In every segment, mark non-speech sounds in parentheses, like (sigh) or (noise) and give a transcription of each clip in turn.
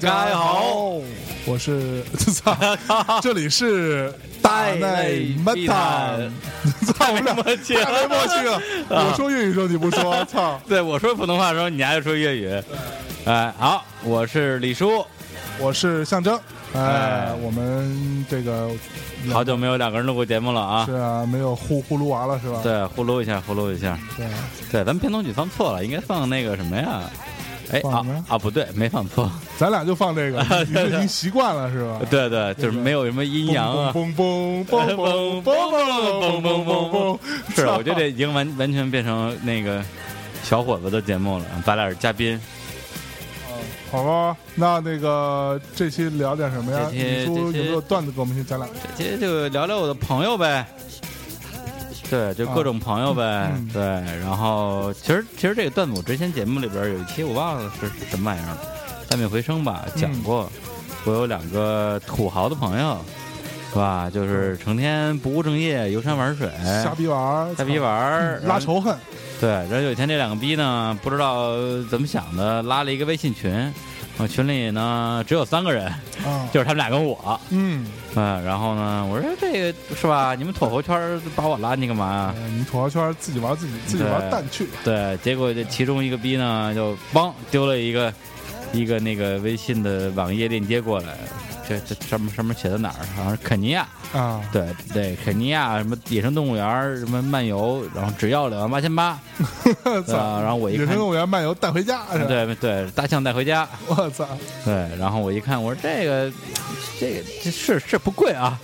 嘿，大家好，我是操，(laughs) 这里是大内密谈，操，没默契了太没默契了。我说粤语的时候你不说，操，对我说普通话的时候，你还说粤语。哎，好，我是李叔，我是象征。哎哎，我们这个好久没有两个人录过节目了啊是。啊，没有呼呼噜娃了是吧？对，呼噜一下，呼噜一下。对，对，咱们片头曲放错了，应该放那个什么呀？哎啊啊，不对，没放错。(laughs) 咱俩就放这个，(laughs) 你是已经习惯了是吧？(laughs) 对对，就是没有什么阴阳啊。嘣嘣嘣嘣嘣嘣嘣嘣嘣嘣，是，我觉得这已经完完全变成那个小伙子的节目了，咱俩是嘉宾。好吧，那那个这期聊点什么呀？这期有没有段子给我们先讲两个？这期就聊聊我的朋友呗。对，就各种朋友呗。对，然后其实其实这个段子我之前节目里边有一期我忘了是什么玩意儿了，三面回声吧讲过。我有两个土豪的朋友，是吧？就是成天不务正业，游山玩水，瞎逼玩瞎逼玩，嗯拉仇恨，对，然后有一天这两个逼呢，不知道怎么想的，拉了一个微信群，我群里呢只有三个人，啊，(laughs) 就是他们俩跟我。嗯，嗯，然后呢，我说这个是吧？你们土豪圈把我拉进去干嘛呀？哎你土豪圈自己玩自己，自己玩蛋去，对，结果这其中一个逼呢，就帮丢了一个一个那个微信的网页链接过来，这这上面上面写的哪儿？好像是肯尼亚，啊，对对，肯尼亚什么野生动物园儿什么漫游，然后只要两万八千八，(laughs) 对操吧？然后我一看野生，动物园漫游带回家？对对，大象带回家，(laughs) 我操，对，然后我一看，我说这个这个这是是不贵啊，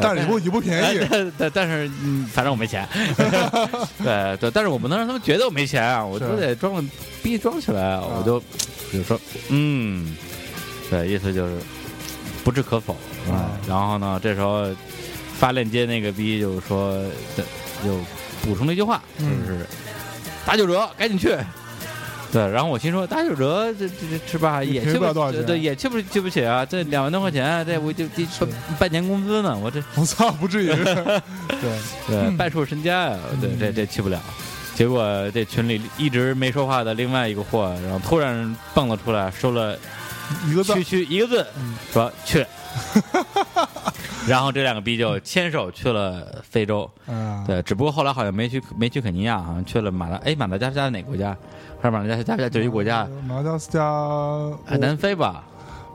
但是也不也不便宜哎，但但但是，嗯，反正我没钱。(laughs) 对对，但是我不能让他们觉得我没钱啊，我就得装逼装起来，我就比如说，嗯，对，意思就是不置可否。嗯啊，然后呢，这时候发链接那个逼就说，就补充了一句话，就嗯是打九折，赶紧去。对，然后我心说打九折，这这这是吧？也去不了多少钱对，也去不去不起啊？这两万多块钱，这我就半半年工资呢，我这我操，不至于，(laughs) 对，对，嗯半数身家呀，对，嗯这这去不了。结果这群里一直没说话的另外一个货，然后突然蹦了出来，收了一个字区，区一个字，嗯说去。(laughs) 然后这两个逼就牵手去了非洲，嗯，对，只不过后来好像没去没去肯尼亚，好像去了马达，哎，马达加斯加是哪个国家？还是马达加斯加就一国家，呃马达加斯加，哎南非吧？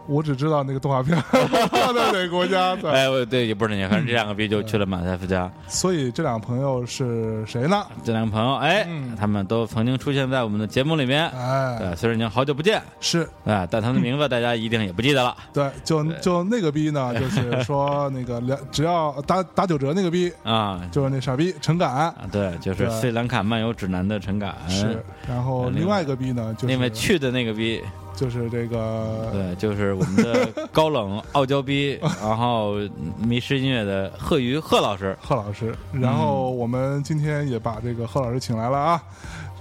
我只知道那个动画片 (laughs) 在哪个国家，对，哎，我对，也不是那个，反正这两个逼就去了马达加斯加。所以这两个朋友是谁呢？这两个朋友，哎，嗯。他们都曾经出现在我们的节目里面。哎，对，虽然已经好久不见，是。哎，但他们的名字大家一定也不记得了。(laughs) 对，就就那个逼呢，就是说那个两只要打打九折那个逼，啊。就是那傻逼陈敢。啊，对，就是对。斯里兰卡漫游指南的陈敢，是，然后另外一个逼呢，就是因为去的那个逼，就是这个对，就是我们的 (laughs) 高冷傲娇逼，然后迷失音乐的贺瑜贺老师，贺老师，然后我们今天也把这个贺老师请来了啊。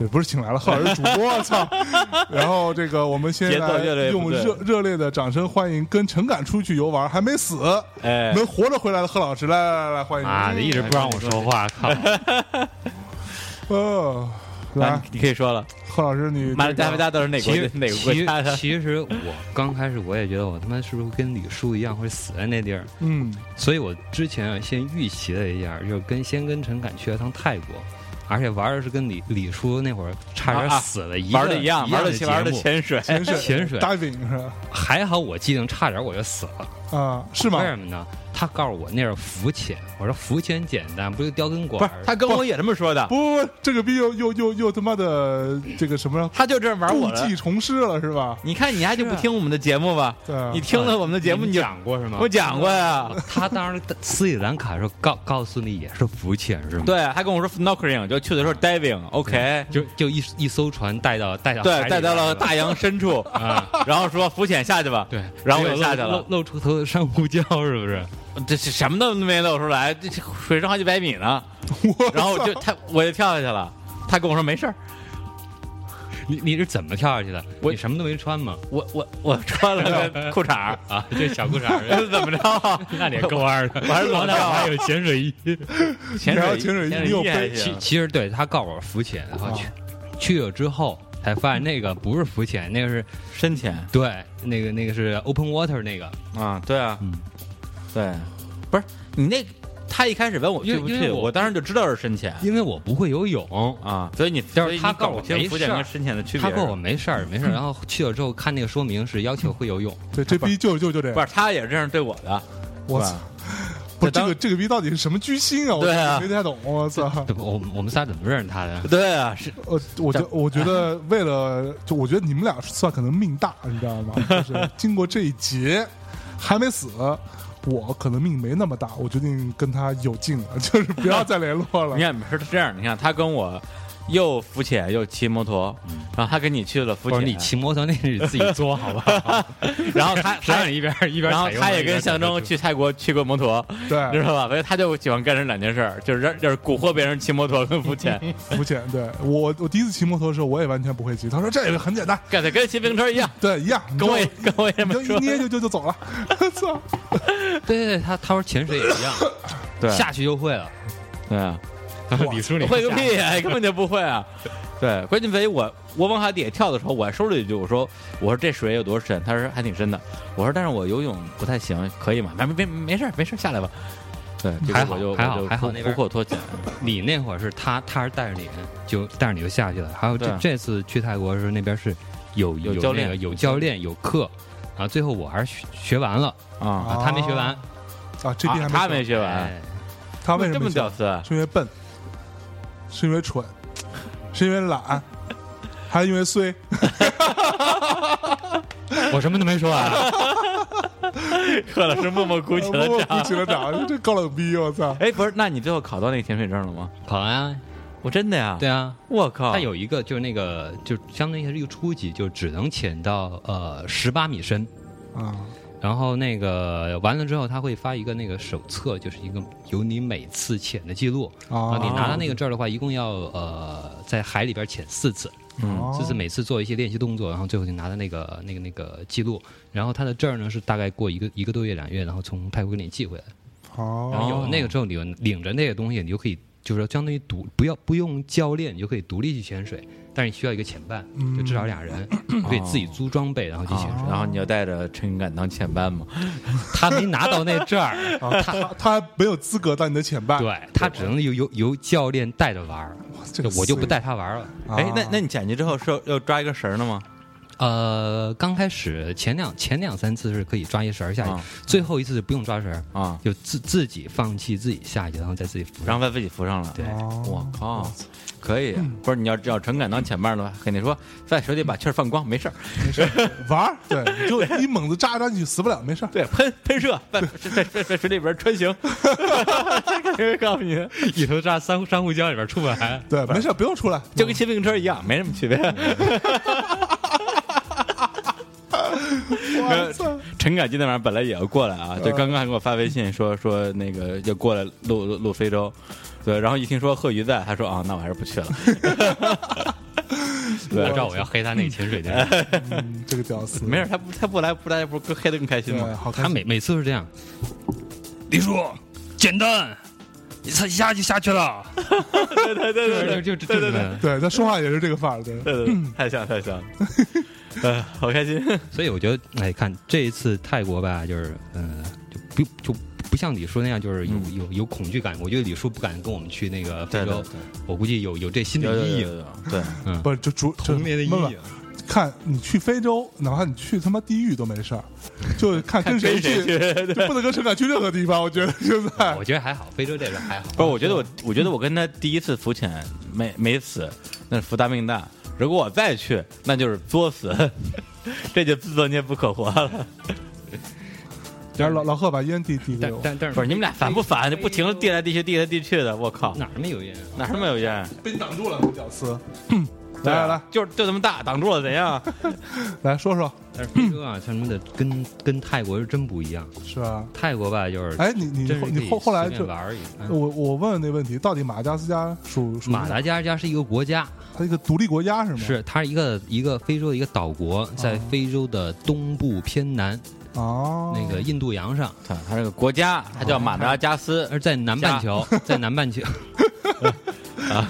这不是请来了，贺老师主播，操！(laughs) 然后这个我们现节奏越来用热热烈的掌声欢迎跟陈敢出去游玩还没死、哎，能活着回来的贺老师，来来来来，欢迎！妈的，一直不让我说话，靠！(laughs) 哦，来来，你可以说了，(laughs) 贺老师，你马达加这个斯加都是哪国其实哪个国其家的？其实我刚开始我也觉得我他妈是不是跟李叔一样会死在那地儿，嗯所以我之前啊先预习了一下，就是跟先跟陈敢去了趟泰国，而且玩的是跟李李叔那会儿差点死了一个、玩的一样，玩的的玩的潜水，潜水潜水 diving 是吧？还好我记性差点我就死了，啊，是吗为？什么呢？他告诉我那是浮潜，我说浮潜简单，不就叼根管不？是他跟我也这么说的，不不不，这个逼又又又又他妈的这个什么他就这样玩故我故技。重施了是吧？你看你还就不听我们的节目吧？对啊，你听了我们的节目，你就讲过是吗？我讲过呀。他当时斯里兰卡的时候告告诉你也是浮潜是吗？对，他跟我说 snorkeling，就去的时候 diving，OK，就就一一艘船带到带到海对，带到了大洋深处，(laughs) 啊，然后说浮潜下去吧。对，然后我就下去了露出头的珊瑚礁是不是？这是什么都没露出来，这这水深好几百米呢。然后我就他我就跳下去了，他跟我说没事儿，你你是怎么跳下去的？我你什么都没穿吗？我我我穿了个裤衩，(laughs) 啊，这小裤衩儿，(laughs) 怎么着啊？(laughs) 那你也够二的。我还是裸跳好歹我还有潜水衣。潜水然后潜水衣背其其实对他告诉我浮潜，然后啊去去了之后，才发现那个不是浮潜，那个是深潜对，那个那个是 open water 那个，啊，对啊，嗯，对，不是你那，他一开始问我去不去，我我当时就知道是深潜因为我不会游泳。啊，所以你但是所以你他告诉我没事儿浮潜跟深潜的区别是。他跟我没事儿没事儿，(laughs) 然后去了之后看那个说明是要求会游泳，(laughs) 对，这逼就就就这样，不是，他也是这样对我的，我操，(laughs) 不是这当个这个逼到底是什么居心啊？我对啊没太懂，我操！对不？我我们仨怎么认识他的？对啊，是呃，我觉我觉得为了，就我觉得你们俩算可能命大，你知道吗？就是经过这一劫还没死，我可能命没那么大，我决定跟他有劲了，(laughs) 就是不要再联络了 (laughs) 你。看是这样，你看他跟我又浮潜又骑摩托，然后他跟你去了浮潜，不是你骑摩托那是自己作好吧？(laughs) 然后他 (laughs) 他让你一边一边然后他也跟门一边走象征去泰国去过摩托，对知，道吧？所以他就喜欢干这两件事儿，就是让就是蛊惑别人骑摩托跟浮潜，(laughs) 浮潜。对我，我第一次骑摩托的时候，我也完全不会骑。他说这个很简单，干的跟骑自行车一样，对，一样，你跟我也跟我也没你就一。捏就就就走了。操！对对对，他他说潜水也一样，对下去就会了。对啊，(laughs) 李叔你会个屁呀，根本就不会啊。(laughs) 对，关键在于我我往海底下跳的时候，我还说了一句，我说我说这水有多深？他说还挺深的。我说但是我游泳不太行，可以吗？没没没没事没事下来吧。对，还好就还好还好那边突破脱险。(laughs) 你那会儿是他，他是带着你就带着你就下去了。还有这这次去泰国的时候，那边是有有教练那个有教练有课，然后最后我还是学学完了啊，啊，他没学完，啊，这边还没没学，完，哎他为什么这？么屌丝？啊是因为笨，是因为蠢，(laughs) 是因为懒，还是因为衰？(laughs) 我什么都没说啊。贺老师默默鼓起了我掌鼓。起了掌，这高冷逼，我操！哎，不是，那你最后考到那个潜水证了吗？考完啊，我真的呀？对啊，我靠！它有一个就是那个就相当于是一个初级，就只能潜到呃十八米深。啊，然后那个完了之后，他会发一个那个手册，就是一个有你每次潜的记录。啊啊，你拿到那个证儿的话，一共要呃在海里边潜四次，嗯四次每次做一些练习动作，然后最后就拿到那个那个那个记录。然后他的证儿呢是大概过一个一个多月两月，然后从泰国给你寄回来。哦然后有了那个之后，你就领着那个东西，你就可以就是说相当于独不要不用教练，你就可以独立去潜水。但是你需要一个潜伴，就至少俩人，(clears throat) 你可以自己租装备然后去潜水。然后你要带着陈敢当潜伴吗？(laughs) 他没拿到那证儿，(laughs) 啊，他他没有资格当你的潜伴，对他只能由由由教练带着玩儿，这个我就不带他玩儿了。啊哎，那那你捡去之后是要要抓一个绳儿的吗？呃，刚开始前两前两三次是可以抓一绳儿下去，啊最后一次就不用抓绳儿，啊，就自自己放弃自己下去，然后再自己浮上。然后把自己扶上了。对，哦我靠，可以。不是你要要陈敢当前面的话，跟你说在水里把气儿放光，没事儿。(laughs) 玩儿，对，你就一猛子扎扎进去死不了，没事儿。对，喷喷射，在在在在水里边穿行。告诉你，一头扎珊瑚珊瑚礁里边出不来。对，没事儿，不用出来，就跟骑自行车一样，没什么区别。陈凯今天晚上本来也要过来啊，就刚刚还给我发微信说说那个要过来录录录非洲，对，然后一听说贺鱼在，他说啊，那我还是不去了。(laughs) (laughs) 我知道我要黑他那个潜水的人，嗯，这个屌丝，没事，他不他不来不来不更黑的更开心，吗？好心。他每每次都是这样。李叔，简单，一下一下就下去了。(laughs) 对对对对对就就就这么。对他说话也是这个范儿，对，对对，太像太像了，呃，好开心。所以我觉得，哎，看这一次泰国吧，就是，嗯、就不就不像李叔那样，就是有、嗯有有恐惧感。我觉得李叔不敢跟我们去那个非洲，对对我估计有有这心理阴影，对，嗯，不是就主就童年的阴影。看你去非洲，哪怕你去他妈地狱都没事儿，就看跟谁去，就不能跟陈凯去任何地方。我觉得现在 (laughs) 我觉得还好，非洲这边还好。不是，我觉得我我觉得我跟他第一次浮潜没没死，那是福大命大。如果我再去，那就是作死，(laughs) 这就自作孽不可活了。(laughs) 然后老老贺把烟递递给我，但但但是不是你们俩烦不烦？就不停的递来递去，递来递去的，我靠，哪儿没有烟？哪那么有烟？被你挡住了，这屌丝。(laughs) 来来来就就这么大，挡住了怎样？(laughs) 来说说，但是非洲啊，像什么的跟跟泰国是真不一样。是啊？泰国吧，就是哎，你你后你后后来就玩而已。嗯我我问问那问题，到底马达加斯加属属马达加斯加是一个国家，它一个独立国家是吗？是它是一个一个非洲的一个岛国，在非洲的东部偏南，哦，那个印度洋上，它它这个国家，它叫马达加斯，而在南半球，在南半球，(laughs) (laughs) 啊，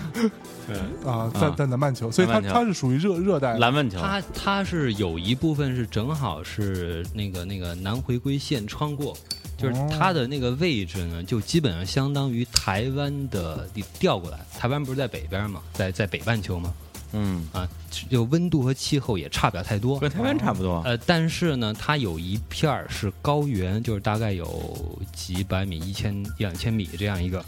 在啊在在南半球，所以它南半球。它是属于热热带。的蓝问球，它它是有一部分是正好是那个那个南回归线穿过，就是哦。它的那个位置呢，就基本上相当于台湾的你调过来，台湾不是在北边嘛，在在北半球嘛，嗯，啊，就温度和气候也差不了太多。跟台湾差不多。呃，但是呢，它有一片儿是高原，就是大概有几百米、一千一两千米这样一个。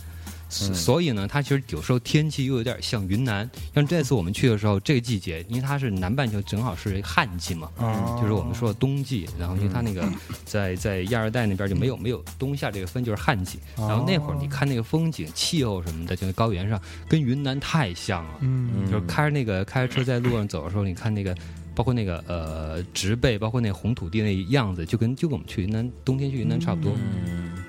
所以呢，它其实有时候天气又有点像云南。像这次我们去的时候，这个季节，因为它是南半球，正好是旱季嘛，嗯，就是我们说的冬季。然后因为它那个在在亚热带那边就没有没有冬夏这个分，就是旱季。然后那会儿你看那个风景、气候什么的，就在高原上跟云南太像了。嗯就是开着那个开着车在路上走的时候，你看那个，包括那个呃植被，包括那红土地那样子，就跟就跟我们去云南冬天去云南差不多。嗯，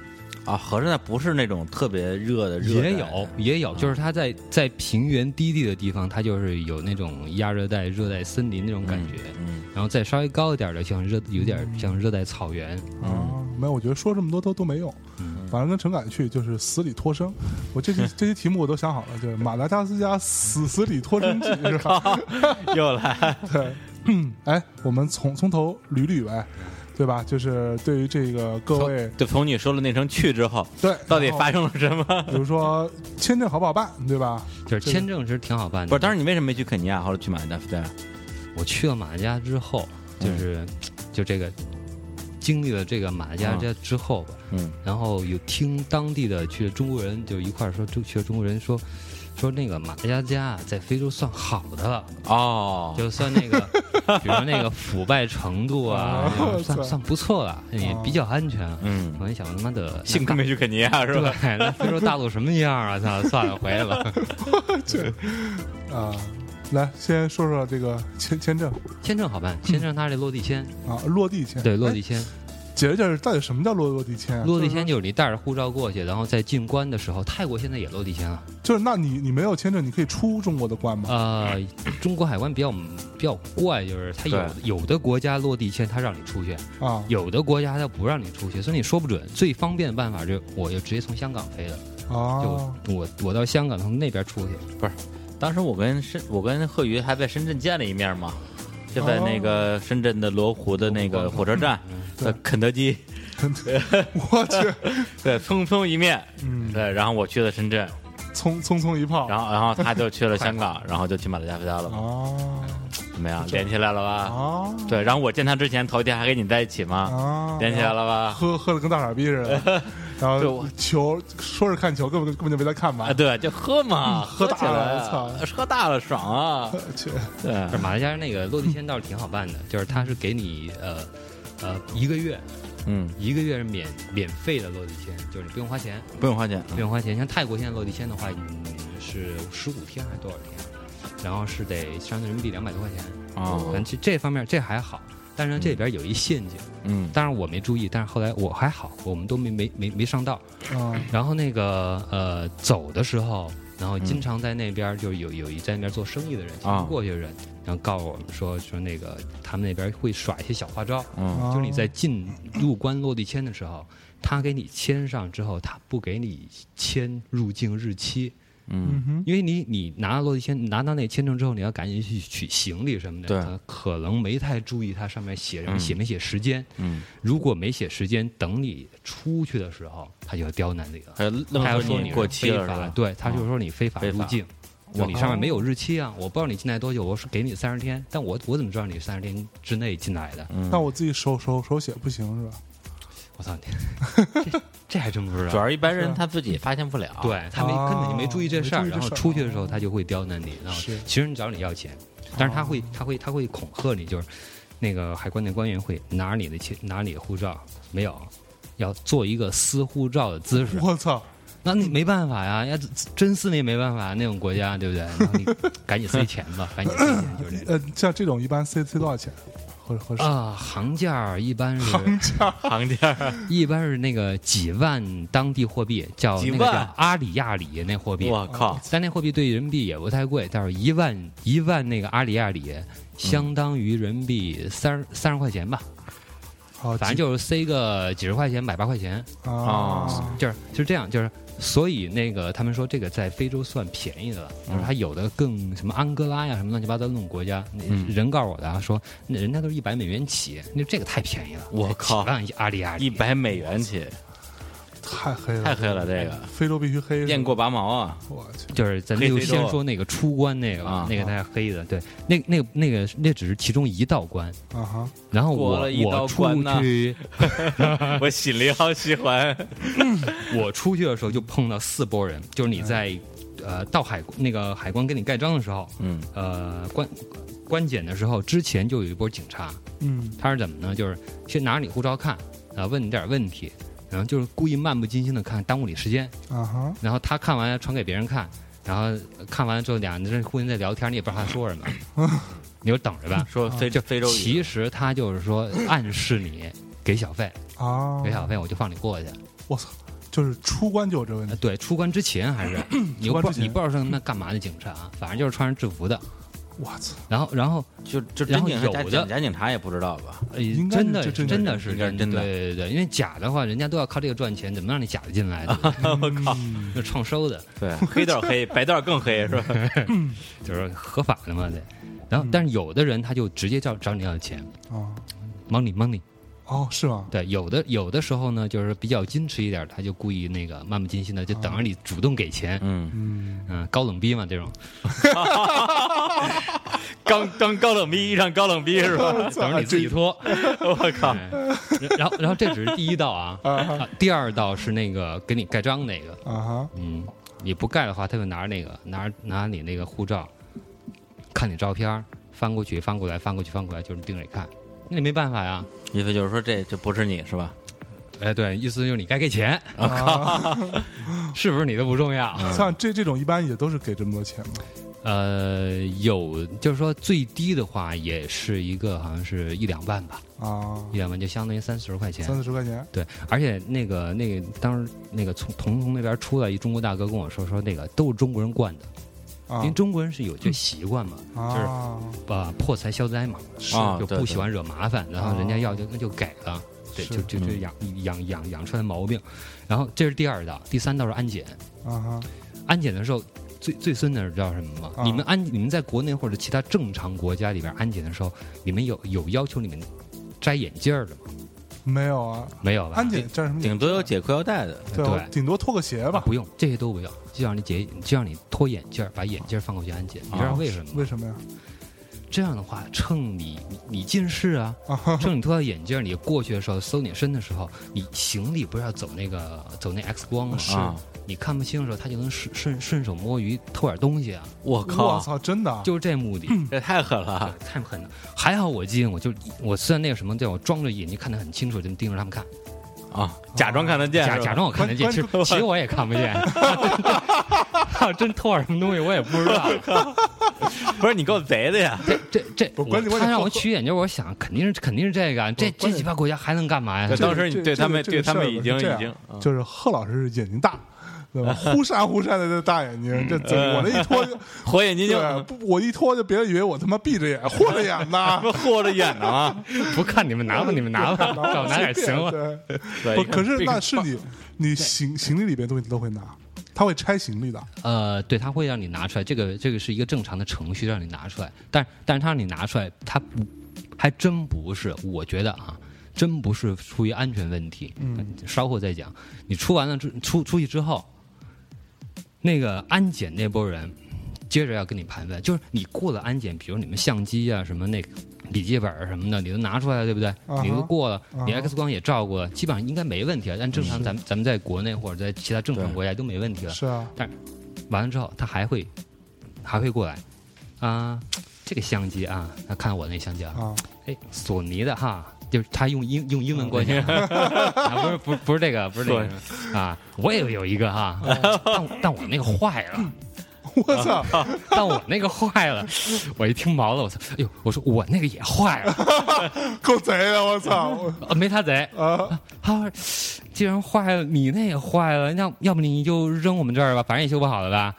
啊，合着那不是那种特别热的热带，也有也有，就是它在在平原低地的地方，它就是有那种亚热带、热带森林那种感觉。嗯，然后再稍微高一点的，像热有点像热带草原。啊，没有，我觉得说这么多都都没用。嗯反正跟陈凯去就是死里脱生。我这些这些题目我都想好了，就是马达加斯加死死里脱生记是吧？嗯 (laughs) 又来，(laughs) 对，嗯，(clears throat) 哎，我们从从头捋捋呗，对吧？就是对于这个各位，就从你说了那声去之后，对，到底发生了什么？比如说签证好不好办，对吧？就是签证其实挺好办的。不是，当时你为什么没去肯尼亚，或者去马达加斯加？我去了马达加之后，就是、就这个经历了这个马达加加之后吧，嗯然后有听当地的去的中国人就一块儿说，就去的中国人说。说那个马达加斯加啊在非洲算好的了，哦，就算那个，(laughs) 比如说那个腐败程度啊，哦算算不错了，也比较安全。嗯，我一想，他妈的，幸亏没去肯尼亚是吧？对，那非洲大陆什么样啊？操，(laughs) 算了，回来吧。(laughs) 啊，来先说说这个签签证签证好办，签证它是落地签，啊，落地签。对，落地哎签。解释解释，到底什么叫落落地签啊？落地签就是你带着护照过去，然后在进关的时候，泰国现在也落地签了。就是那你你没有签证，你可以出中国的关吗？呃，中国海关比较比较怪，就是它有有的国家落地签，它让你出去，啊，有的国家它不让你出去，所以你说不准。最方便的办法就我就直接从香港飞的，啊，就我我到香港从那边出去。不是当时我跟深，我跟贺宇还在深圳见了一面嘛，就在那个深圳的罗湖的那个火车站对。的肯德基，(laughs) 我去，(laughs) 对，匆匆一面，嗯，对，然后我去了深圳，匆匆匆一炮，然后然后他就去了 (laughs) 香港，然后就去马达加斯加了，哦。怎么样？连起来了吧？哦。对，然后我见他之前头一天还跟你在一起吗？哦，连起来了吧？喝喝的跟大傻逼似的，然后就球说是看球，根本根本就没在看吧啊，？对，就喝嘛，喝大了操喝大了爽啊！(laughs) 去对，马来西亚那个落地签倒是挺好办的，就是他是给你呃呃一个月嗯，一个月是免免费的落地签，就是你不用花钱，不用花钱，不用花钱。像泰国现在落地签的话，嗯是十五天还是多少天？然后是得相当于人民币两百多块钱。哦反，正这这方面这还好，但是这里边有一陷阱，嗯。当然我没注意，但是后来我还好，我们都没没没没上道。啊然后那个呃走的时候，然后经常在那边就有有一在那边做生意的人，经啊。常过去的人，然后告诉我们说说那个他们那边会耍一些小花招，嗯。啊就是你在进入关落地签的时候，他给你签上之后，他不给你签入境日期，嗯。因为你你拿到落地签，拿到那签证之后，你要赶紧去取行李什么的，可能没太注意它上面写什么写没写时间，嗯，如果没写时间，等你出去的时候，他就要刁难你了。还有他要说你过是非法，期了？对，他就说你非法入境，就你上面没有日期啊，我不知道你进来多久，我是给你三十天，但我我怎么知道你三十天之内进来的？嗯。那我自己手手手写不行是吧？我操你，(laughs) 这这还真不知道。主要是一般人他自己发现不了，对他没哦根本就没注意这事儿，然后出去的时候他就会刁难你，然后其实你找你要钱，但是他会他会他会恐吓你，就是那个海关的官员会拿你的钱拿你的护照，没有，要做一个撕护照的姿势，我操！那你没办法呀，要真撕你也没办法，那种国家对不对？然后你 (laughs) 赶紧塞钱吧，赶紧塞钱，就是这种。呃，像这种一般塞塞多少钱？合合适？啊，行价儿一般是行价 (laughs) 行价 (laughs) 一般是那个几万当地货币，叫那个叫阿里亚里那货币。我靠，但那货币对人民币也不太贵，但是一万一万那个阿里亚里，相当于人民币三十三十块钱吧，好，反正就是塞个几十块钱、百八块钱，啊就是就是这样，就是所以那个他们说这个在非洲算便宜的了，就是它有的更什么安哥拉呀什么乱七八糟那种国家，人告诉我的啊，说那人家都是一百美元起，那这个太便宜了，我靠。阿里阿里一百美元起，太黑了，太黑了，这个。非洲必须黑，雁过拔毛啊！我去，就是咱就黑非洲先说那个出关那个啊，那个太黑的，对，那那个那个那只是其中一道关，啊哈，然后我我出去，(laughs) (laughs) 我心里好喜欢。我出去的时候就碰到四波人，就是你在呃到海那个海关给你盖章的时候，嗯。呃关关检的时候，之前就有一波警察，嗯。他是怎么呢？就是先拿着你护照看，啊问你点问题，然后就是故意漫不经心的看，耽误你时间，啊哈，然后他看完传给别人看，然后看完了之后俩人这互相在聊天，你也不知道他说什么，(laughs) 你就等着吧。说非就非洲，其实他就是说暗示你给小费，啊，给小费我就放你过去。我操，就是出关就有这问题，呃对，出关之前还是 (clears throat) 你又不出关之前。你不知道是那干嘛的警察，反正就是穿着制服的。我操，然后然后就就然后有的假假警察也不知道吧？呃应该真的真真的的是应该真的对对对，因为假的话，人家都要靠这个赚钱，怎么让你假的进来的？(laughs) 我靠，就创收的，对，黑道黑，白道更黑是吧？(laughs) 就是合法的嘛得。然后，但是有的人他就直接叫找你要钱啊，，money money。哦，是吗？对，有的有的时候呢，就是比较矜持一点，他就故意那个漫不经心的，就等着你主动给钱。嗯，嗯，嗯，高冷逼嘛，这种 (laughs) 刚刚高冷逼遇上高冷逼是吧？等着你自己脱。我靠，然后，然后这只是第一道啊，(laughs) 啊第二道是那个给你盖章那个，啊哈，嗯，你不盖的话，他就拿着那个拿着拿你那个护照，看你照片，翻过去翻过来翻过去翻过来，就是盯着你看，那你没办法呀。意思就是说这这不是你是吧？哎，对，意思就是你该给钱，啊，(laughs) 是不是你的不重要。像这这种一般也都是给这么多钱嘛，呃，有就是说最低的话也是一个好像是一两万吧，啊。一，两万就相当于三四十块钱。三。四十块钱，对，而且那个那个当时那个从彤彤那边出来一中国大哥跟我说说那个都是中国人惯的，啊。因为中国人是有这习惯嘛，就是啊，把破财消灾嘛，啊对对就不喜欢惹麻烦，然后人家要就那就给了，对，就就就嗯。养养养养出来的毛病。然后这是第二道，第三道是安检。啊哈，安检的时候最最孙的是知道什么吗？啊你们安你们在国内或者其他正常国家里边安检的时候，你们有有要求你们摘眼镜的吗？没有啊，没有吧？安检这什么？顶多有解裤腰带的，对，对顶多脱个鞋吧，啊不用，这些都不要，就让你解，就让你脱眼镜，把眼镜放过去安检。你知道为什么吗？为什么呀？这样的话，趁你你你近视啊，(laughs) 趁你脱掉眼镜，你过去的时候搜你身的时候，你行李不是要走那个走那 X 光吗？啊，你看不清的时候，他就能顺顺顺手摸鱼偷点东西啊，我靠我，操，真的啊，就是这目的。(laughs) 这太狠了，太狠了！还好我记得，我就我虽然那个什么叫我装着眼睛看得很清楚，就盯着他们看，啊！假装看得见，假假装我看得见，其实其实我也看不见。他 (laughs) 要真偷点什么东西，我也不知道。(laughs) 不是你够贼的呀！这这这，不关键关键我他让我取眼镜，我想肯定是肯定是这个，这这鸡巴国家还能干嘛呀对？当时你对他们对他们已经已经就是贺老师眼睛大，对吧？(laughs) 忽闪忽闪的这大眼睛，这我这一脱就，(laughs) 火眼金睛，对，不我一脱就别人以为我他妈闭着眼，豁着眼呢。不和着眼呢啊！不看你们拿吧，你们拿吧，让我拿点行了。对，对，可是那是你，你行行李里边东西都会拿，他会拆行李的呃，对，他会让你拿出来，这个这个是一个正常的程序，让你拿出来。但但是他让你拿出来，他不还真不是，我觉得啊，真不是出于安全问题。嗯，稍后再讲。你出完了之出出去之后，那个安检那波人接着要跟你盘问，就是你过了安检，比如你们相机啊什么那个笔记本啊什么的，你都拿出来了，对不对？哈你都过了，你 X 光也照过了，基本上应该没问题了。但正常咱们咱们在国内或者在其他正常国家都没问题了。是啊，但完了之后，他还会还会过来。啊，这个相机啊，他看我那相机啊，啊，哎，索尼的哈，就是他用英用英文关系，(laughs) 啊，不是不是不是这个不是这个啊，我也有一个哈，(laughs) 但但我那个坏了，(laughs) 我操，(laughs) 但我那个坏了，我一听毛了，我操，哎呦，我说我那个也坏了，(laughs) 够贼的，我操，啊没他贼，啊，他说既然坏了，你那也坏了，要要不你就扔我们这儿吧，反正也修不好了吧，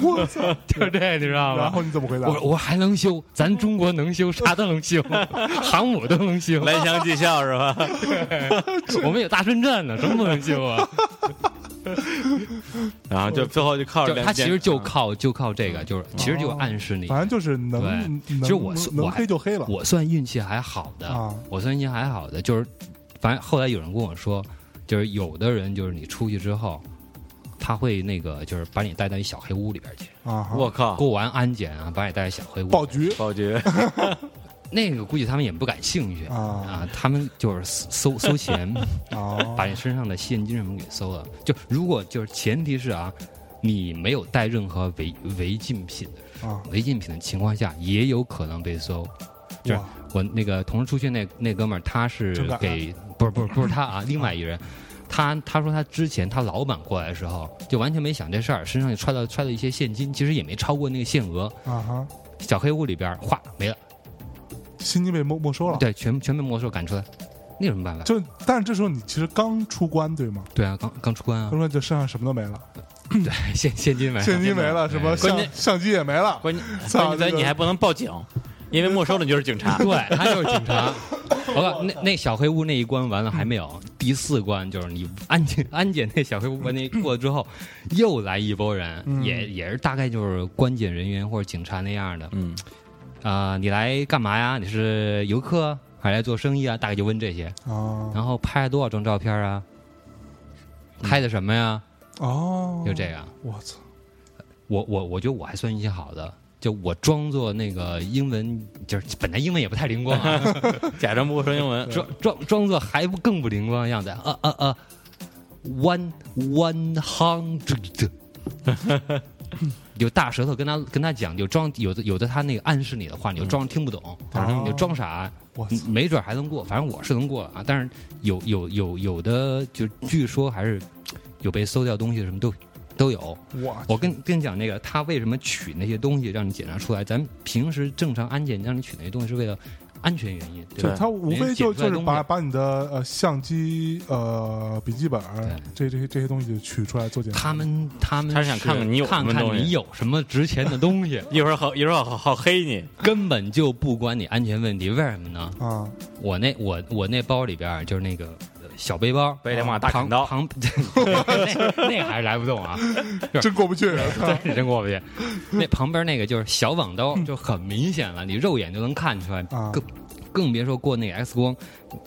我操，就是这，你知道吗？然后你怎么回答我？我还能修，咱中国能修，啥都能修，航母都能修，蓝翔技校是吧？我们有大深圳呢，什么不能修啊？(laughs) 然后就最后就靠着他其实就啊靠就靠这个，就是其实就暗示你。反正就是能其实我我黑就黑了。我算运气还好的，啊。我算运气还好的，就是反正后来有人跟我说，就是有的人就是你出去之后，他会那个就是把你带到一小黑屋里边去，啊，我靠，过完安检啊，把你带到小黑屋。爆局暴菊，(laughs) 那个估计他们也不感兴趣啊啊，他们就是搜 (laughs) 搜钱，啊把你身上的现金什么给搜了。就如果就是前提是啊，你没有带任何违违禁品违禁品的情况下，也有可能被搜。就是我那个同时出去那那哥们儿，他是给不是不是不是他啊，另外一人。他他说他之前他老板过来的时候就完全没想这事儿，身上就揣到揣了一些现金，其实也没超过那个限额。啊哈，小黑屋里边哗没了，现金被没没收了。对，全全被没收赶出来，那有什么办法？就但是这时候你其实刚出关对吗？对啊，刚刚出关啊他，说就身上什么都没了，对 (laughs) 现现金没了，现金没了，什么相关键相机也没了。关键操关键你还不能报警，因为没收的你就是警察。(laughs) 对他就是警察。我告诉你那那小黑屋那一关完了还没有，第四关就是你安检安检那小黑屋关那过了之后，又来一波人，嗯也也是大概就是关检人员或者警察那样的。嗯，啊、你来干嘛呀？你是游客还是来做生意啊？大概就问这些。哦然后拍了多少张照片啊？拍的什么呀？哦，就这样。我操，我我我觉得我还算运气好的，就我装作那个英文，就是本来英文也不太灵光啊，(laughs) (laughs) 假装不会说英文，装装装作还不更不灵光的样子，啊啊啊，one one hundred，(laughs) 有大舌头跟他跟他讲，就装有的有的他那个暗示你的话，你就装听不懂，反正你就装傻，我，没准还能过，反正我是能过啊。但是有有有有的就据说还是有被搜掉东西什么都都有。我我跟跟你讲那个，他为什么取那些东西让你检查出来？咱平时正常安检让你取那些东西是为了安全原因，对他无非就就是把把你的呃相机、呃笔记本这这些这些东西取出来做检查。他们他们他是想看看你有什看看你有什么值钱的东西，(laughs) 一会儿好一会儿好好黑你，根本就不管你安全问题。为什么呢？啊我那我我那包里边就是那个呃小背包，背两把大旁砍刀，旁 (laughs) 那那个还是来不动啊，(laughs) 真过不去，(laughs) 操真是真过不去。那旁边那个就是小网刀，就很明显了，你肉眼就能看出来，啊更更别说过那个 X 光，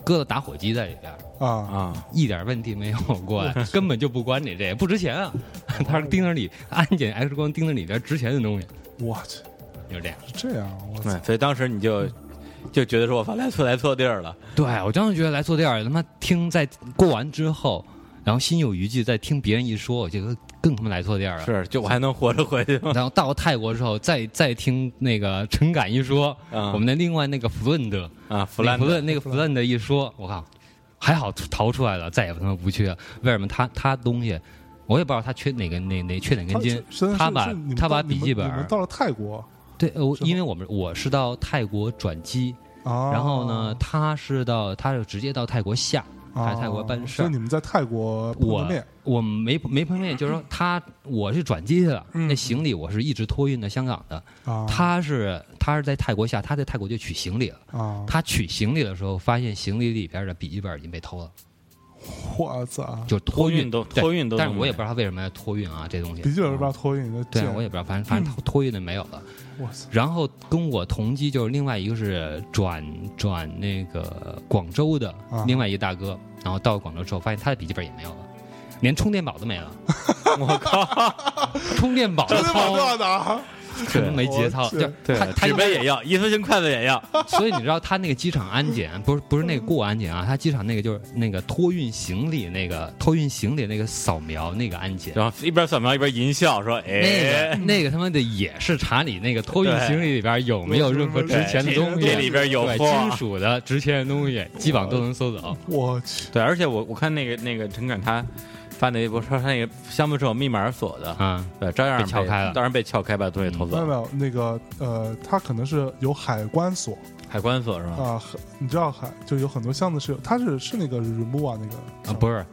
搁了打火机在里边，啊！啊，一点问题没有过来，根本就不关你这，不值钱啊。他是盯着你安检 X 光盯着里边值钱的东西，我去，就这样。是这样，对，所以当时你就 (laughs) 就觉得说我操来错来错地儿了，对我当时觉得来错地儿，他妈听在过完之后，然后心有余悸，再听别人一说，我觉得更他妈来错地儿了。是就我还能活着回去吗？(laughs) 然后到泰国之后，再再听那个陈敢一说，啊我们的另外那个弗伦德，啊，弗那兰德弗伦那个弗伦德一说，我靠，还好逃出来了，再也他妈不去了。为什么他他东西，我也不知道他缺哪个哪哪缺哪根筋他把他把笔记本到了泰国对，因为我们我是到泰国转机，啊，然后呢，他是到他就直接到泰国下，啊，在泰国办事儿。所以你们在泰国碰我我没没碰面，(clears throat) 就是说他我是转机去了，嗯。那行李我是一直托运的香港的，啊，他是他是在泰国下，他在泰国就取行李了。啊，他取行李的时候，发现行李里边的笔记本已经被偷了，我操，就托运都托运都但是我也不知道他为什么要托运啊，这东西。笔记本不知道托运的对，我也不知道，反正反正托托运的没有了。然后跟我同机就是另外一个是转转那个广州的啊。另外一个大哥，然后到广州之后发现他的笔记本也没有了，连充电宝都没了。(laughs) 我靠，充电宝都真他妈掏，(laughs) 可能没节操。就对他，他纸杯也要，一次性筷子也要，(laughs) 所以你知道他那个机场安检不是不是那个过安检啊，他机场那个就是那个托运行李那个托运行李那个扫描那个安检。然后一边扫描一边淫笑说：“哎那个哎，那个他妈的也是查你那个托运行李里边有没有任何值钱的东西，这里边有对金属的值钱的东西，基本上都能搜走。我去，对，而且我我看那个那个陈敢他发那微博说他那个箱子是有密码锁的，嗯，对，照样被撬开了。当然被撬开，把东西偷走。没有没。有那个呃，它可能是有海关锁。海关锁是吧？啊，你知道海就有很多箱子是有，它是是那个 remove 啊那个？啊，不是，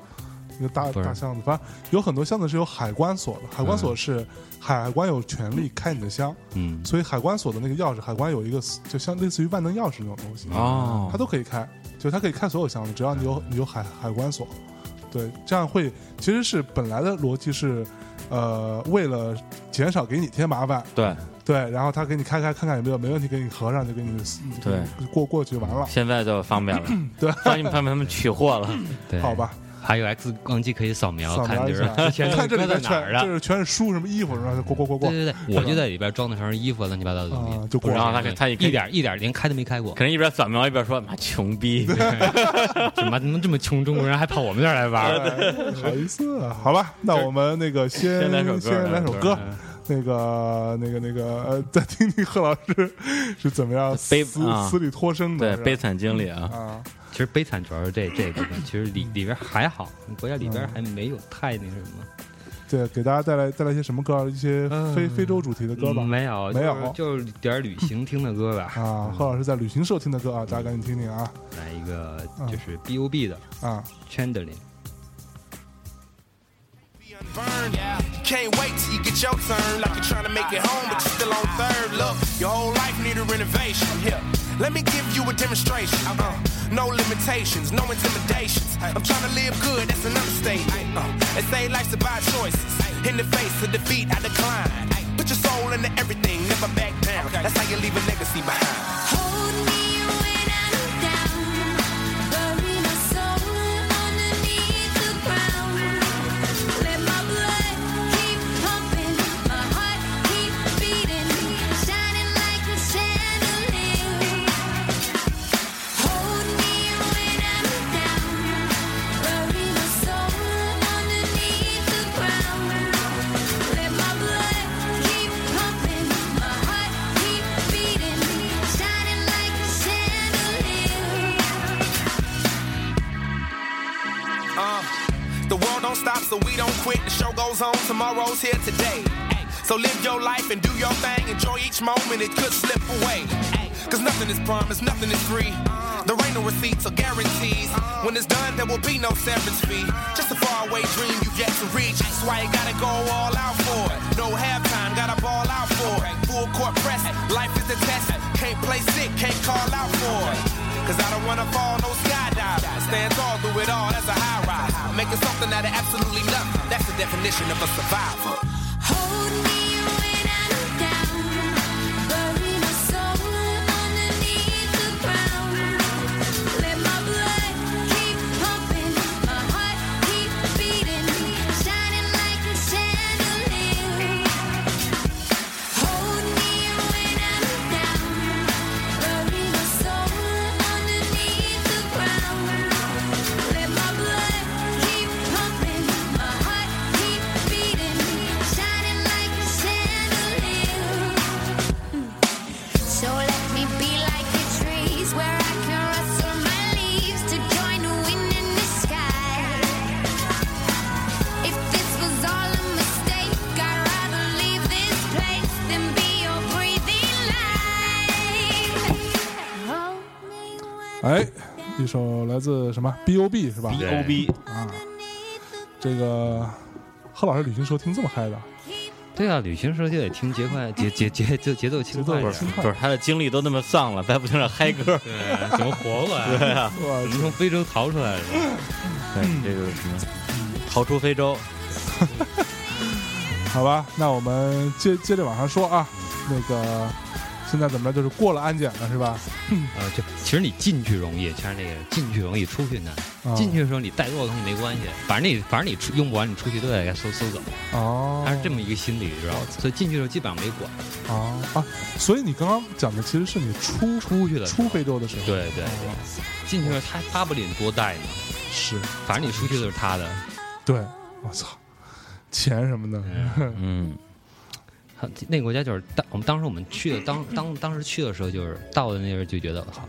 一个大大箱子，反正有很多箱子是有海关锁的，海关锁是海关有权利开你的箱，嗯，所以海关锁的那个钥匙，海关有一个就像类似于万能钥匙那种东西，哦。它都可以开，就它可以开所有箱子，只要你有你有海海关锁，对，这样会其实是本来的逻辑是，呃，为了减少给你添麻烦，对，对，然后他给你开开看看有没有没问题，给你合上就给你对过过去就完了，现在就方便了，(coughs) 对，方便方便他们取货了。对，好。吧，(laughs) 还有 X 光机可以扫描，扫描看就是，之前看这里搁在边哪儿的。全就是全是书什么衣服，然后就过过过过对，对对，我就在里边装的全是衣服，乱七八糟的东西，啊就过然后他对他一一点一点连开都没开过。可，能一边扫描一边说：“妈穷逼。(laughs) (laughs) 怎么能这么穷？中国人还跑我们这儿来玩好意思啊，好吧，那我们那个先先来首歌先来首歌嗯，那个那个那个呃，再听听贺老师是怎么样悲死啊死里脱生”的，对，悲惨经历啊，啊，其实悲惨主要是这这部分，其实里里边还好，国家里边还没有太那什么对，给大家带来带来一些什么歌？一些嗯非非洲主题的歌吧。没有没有就是点旅行听的歌吧。啊，贺老师在旅行社听的歌啊，大家赶紧听听啊来一个就是 B O B 的啊！Chandler。Burn. Can't wait till you get your turn. Like you're trying to make it home, but you're still on third. Look, your whole life need a renovation. Here, let me give you a demonstration. Uh, no limitations, no intimidations. I'm trying to live good, that's an understatement. Uh, they say life's about choices. In the face of defeat, I decline. Put your soul into everything, never back down. That's how you leave a legacy behind. Hold me tomorrow's here today. Ay, So live your life and do your thing. Enjoy each moment, it could slip away. Ay, Cause nothing is promised, nothing is free. There ain't no receipts or guarantees. When it's done, there will be no severance fee. Just a faraway dream you yet to reach. That's why you gotta go all out for it. No halftime, gotta ball out for it. Full court press, life is the test. Can't play sick, can't call out for it. Cause I don't wanna fall, no skydive. Stand tall through it all, that's a high rise. Making something out of absolutely nothing. That's definition of a survivor. 来自什么？B O B 是吧？B O B，啊，这个贺老师旅行时候听这么嗨的，对啊，旅行时候就得听 (laughs) 节快节节节奏节奏轻快节奏点不是他的经历都那么丧了，再不听点嗨歌，对，怎么活过来？(laughs) 对啊，哇怎么从非洲逃出来的？对，这个什么，逃出非洲，(laughs) 好吧，那我们接接着往上说啊，那个现在怎么着，就是过了安检了是吧？(laughs) 呃，就其实你进去容易，全是那个进去容易，出去难。啊进去的时候你带多少东西没关系，反正你反正你出用不完，你出去都得给它收收走，哦，他是这么一个心理，知道吗？所以进去的时候基本上没管，哦。啊，所以你刚刚讲的其实是你出出去的时候。出非洲的时候，对对对，进去的时候他他不领多带吗，是，反正你出去都是他的。对，我操，钱什么的，嗯，(laughs) 那个国家就是当我们当时我们去的当当当时去的时候，就是到的那阵儿就觉得，好，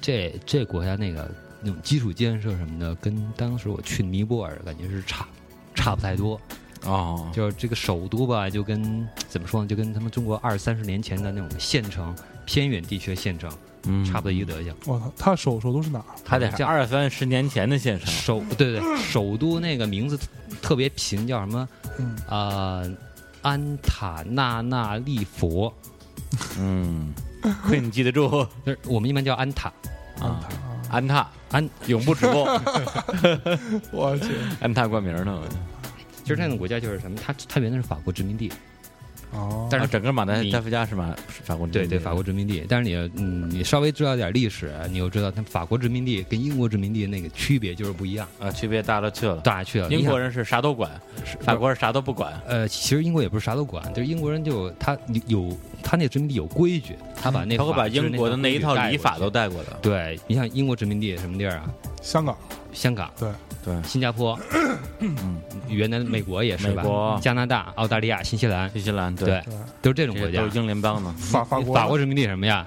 这这国家那个那种基础建设什么的，跟当时我去尼泊尔感觉是差差不太多。哦，就是这个首都吧，就跟怎么说呢，就跟他们中国二三十年前的那种县城、偏远地区的县城嗯，差不多一个德行。我操，他首首都是哪儿？还得是二三十年前的县城，首对对，首都那个名字特别贫，叫什么？嗯呃，安塔纳纳利佛，嗯，亏你记得住。就是我们一般叫安塔。啊，安踏安永不止步，(laughs) 我去，安踏冠名呢。其实那个国家就是什么，它它原来是法国殖民地，哦，但是啊整个马达你加夫加是马法国殖民地对对，法国殖民地。但是你嗯，你稍微知道点历史，你又知道它法国殖民地跟英国殖民地那个区别就是不一样，啊，区别大了去了。大去了。英国人是啥都管，法国人啥都不管。呃，其实英国也不是啥都管，就是英国人就他有他那殖民地有规矩，他把那他会把英国的那一套礼法都带带过来。对你像英国殖民地什么地儿啊？香港，香港、对，对，新加坡，嗯，原来美国也是吧？美国。加拿大、澳大利亚、新西兰，新西兰对，对，都是这种国家。都。是英联邦的。法法国，法国殖民地什么呀？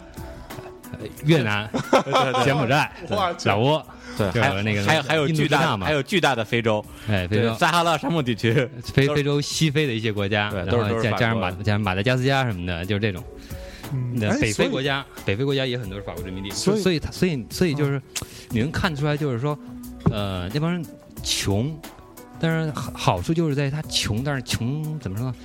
呃越南、柬埔寨、老挝，对，对还有那个还有还有印度巨大那嘛。的还有巨大的非洲，哎，非洲、对撒哈拉沙漠地区。都是非非洲西非的一些国家，然对都是都是后加加上马加上马达加斯加什么的，就是这种。嗯，那哎，所以北非国家，北非国家也很多是法国殖民地，所以所以他所以所以就是，你能看出来，就是说，呃，那帮人穷，但是好好处就是在于他穷，但是穷怎么说呢？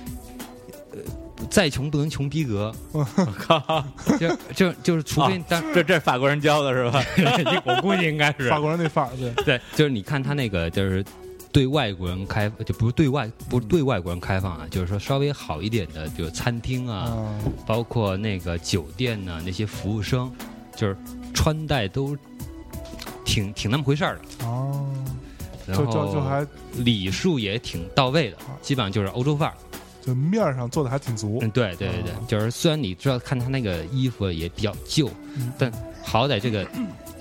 呃，再穷不能穷逼格，我靠，(laughs) 就就就是除非啊当这这是法国人教的是吧？(laughs) 我估计应该是法国人那范儿，对，对，就是你看他那个就是对外国人开，就不是对外不是对外国人开放啊，就是说稍微好一点的，就是餐厅啊，啊，包括那个酒店呢，那些服务生，就是穿戴都挺挺那么回事儿的，哦，然就就就后还礼数也挺到位的啊，基本上就是欧洲范儿。就面儿上做的还挺足。嗯，，对对对对哦，就是虽然你知道看他那个衣服也比较旧，嗯。但好歹这个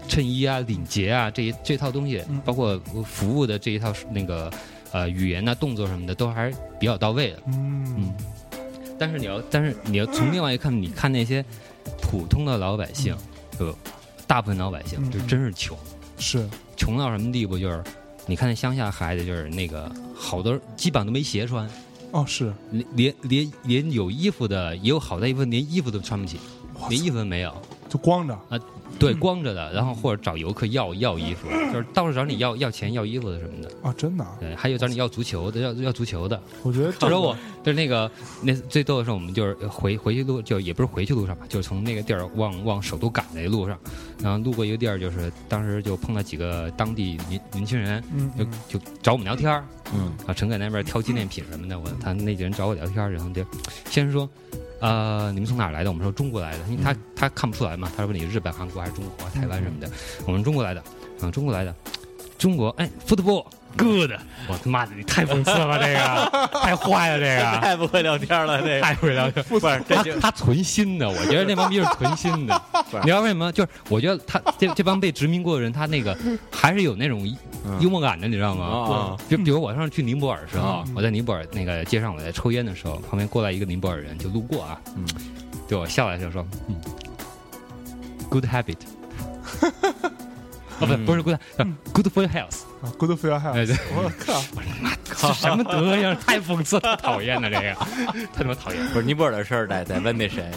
衬衣啊、领结啊这一这套东西嗯，包括服务的这一套那个呃语言呐、动作什么的，都还是比较到位的。嗯。嗯，但是你要，但是你要从另外一看，你看那些普通的老百姓，就，大部分老百姓嗯就真是穷，是，穷到什么地步？就是你看那乡下孩子，就是那个好多基本上都没鞋穿，哦是，连连连连有衣服的也有好大一部分连衣服都穿不起，连衣服都没有。就光着，对，光着的，然后或者找游客要要衣服，就是到处找你要要钱、要衣服的什么的。啊，真的啊，对，还有找你要足球的，要要足球的。我觉得 (laughs) 这个或者我就是那个那最逗的是，我们就是回回去路，就也不是回去路上吧，就是从那个地儿往往首都赶的路上，然后路过一个地儿，就是当时就碰到几个当地年年轻人，就就找我们聊天儿嗯，啊，陈凯那边挑纪念品什么的，我他那几人找我聊天，然后就先是说。呃，你们从哪儿来的？我们说中国来的，因为他他看不出来嘛，他说你日本、韩国还是中国、台湾什么的，我们中国来的，啊，中国来的，中国，哎，football。Good，我他妈的，你太讽刺了吧，(laughs) 这个。太坏了，这个。(laughs) 太不会聊天了，这个。太会聊天，不是这他就他存心的，我觉得那帮逼是存心的。(laughs) 你知道为什么？就是我觉得他这这帮被殖民过的人，他那个还是有那种嗯幽默感的，你知道吗？啊就比如我上次去尼泊尔的时候嗯，我在尼泊尔那个街上我在抽烟的时候，旁边过来一个尼泊尔人就路过啊，嗯。对我笑了就说，嗯，good habit。(laughs) 哦，不，不是 good，呃 good for your health。啊，Good for your 哎 health，对。我靠，这什么德行？太讽刺了，讨厌了这个，太 (laughs) 他妈讨厌？不是尼泊尔的事儿，得得问那谁，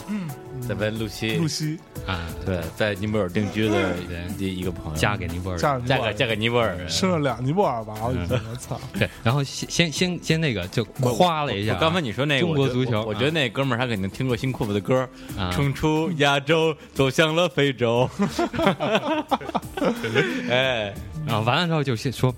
得问露西露，西啊！对，在尼泊尔定居的对一一个朋友，嫁给尼泊尔人，嫁嫁给嫁给尼泊尔人，生了两尼泊尔娃，我操，对，然后先先先先那个就夸了一下刚才你说那个中国足球我我觉得那哥们儿他肯定听过新裤子的歌，啊冲出亚洲，走向了非洲。(laughs) (laughs) 哎，然后，完了之后就先说，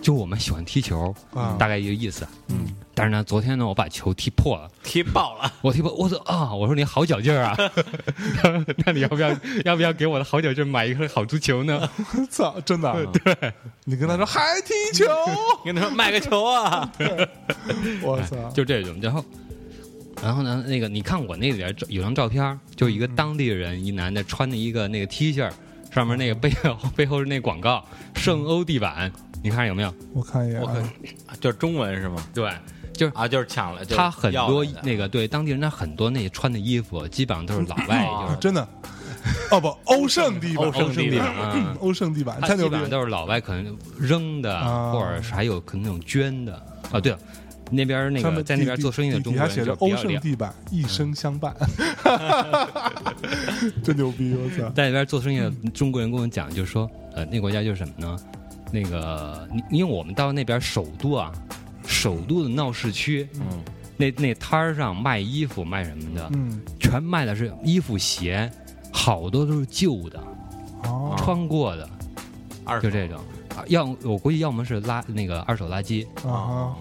就我们喜欢踢球，啊。大概一个意思。嗯，但是呢，昨天呢，我把球踢破了，踢爆了，我踢破，我说啊，我说你好脚劲儿啊，(laughs) (laughs) 那你要不要要不要给我的好脚劲儿买一个好足球呢？(laughs) 操，真的啊，对，你跟他说还踢球，跟他说买个球啊，我操，就这种，然后。然后呢，那个你看我那里边有张照片儿，就一个当地人，一男的穿的一个那个 T 恤，上面那个背后背后是那广告“圣欧地板”，你看有没有？我看一眼。我看，就是中文是吗？对，就是啊，就是抢了，就是他很多那个对当地人，他很多那些穿的衣服基本上都是老外，啊就是真的，哦不，(laughs) 欧圣地板，欧圣地板啊，欧圣地板，他基本上，都是老外可能扔的，啊。或者是还有可能那种捐的。啊，对了，那边那个在那边做生意的中国人底下写着欧就比较厉害，胜地板一生相伴，(laughs) 真牛逼，我操，在那边做生意的中国人跟我讲，就是说，呃，那国家就是什么呢？那个，因为我们到那边首都啊，首都的闹市区，嗯，那那摊儿上卖衣服卖什么的，嗯，全卖的是衣服鞋，好多都是旧的。哦，穿过的，二就这种。啊要我估计要么是垃那个二手垃圾，啊，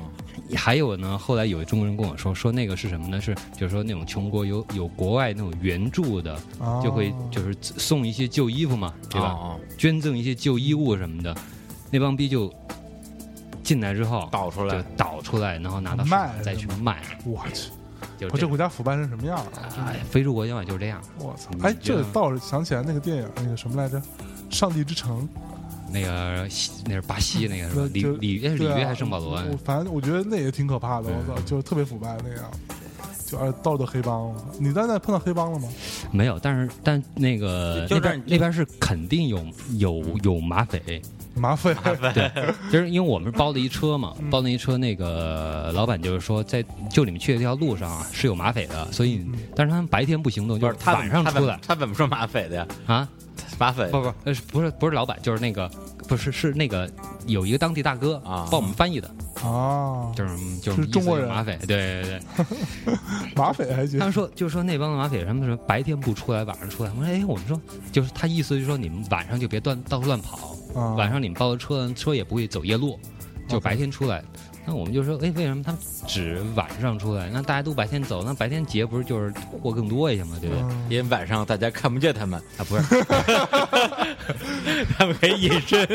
还有呢，后来有中国人跟我说，说那个是什么呢？是就是说那种穷国有有国外那种援助的，哦就会就是送一些旧衣服嘛，对吧？哦捐赠一些旧衣物什么的，那帮逼就进来之后就倒出来，倒出来，然后拿到市卖场再去卖，我去，这国家腐败成什么样了？哎，非洲国家嘛就是这样。我操！哎，这这倒是想起来那个电影，那个什么来着，《上帝之城那个西那是巴西那个是吧？里就里约还是圣保罗反正我觉得那也挺可怕的，我操，就是特别腐败那样，就而到处黑帮。你在那碰到黑帮了吗？没有，但是但那个那边那边是肯定有有有马匪，麻烦，(laughs) 对，就是因为我们是包了一车嘛，包了一车，那个老板就是说，在就你们去的这条路上啊是有马匪的，所以，但是他们白天不行动，就是他晚上出来。他怎么说马匪的呀？啊，(laughs) 马匪不不，呃不是不是老板，就是那个不是是那个有一个当地大哥啊。帮我们翻译的，啊，就是就是是中国人意思马匪，对对对，(laughs) 马匪还行。他们说就是说那帮子马匪什么什么白天不出来，晚上出来，我说哎，我们说就是他意思就是说你们晚上就别乱到处乱跑，啊，晚上你们包的车，车也不会走夜路，就 OK 白天出来。那我们就说，哎，为什么他们只晚上出来？那大家都白天走，那白天劫不是就是货更多一些吗？对不对？嗯因为晚上大家看不见他们，啊，不是，(laughs) 他们可以隐身，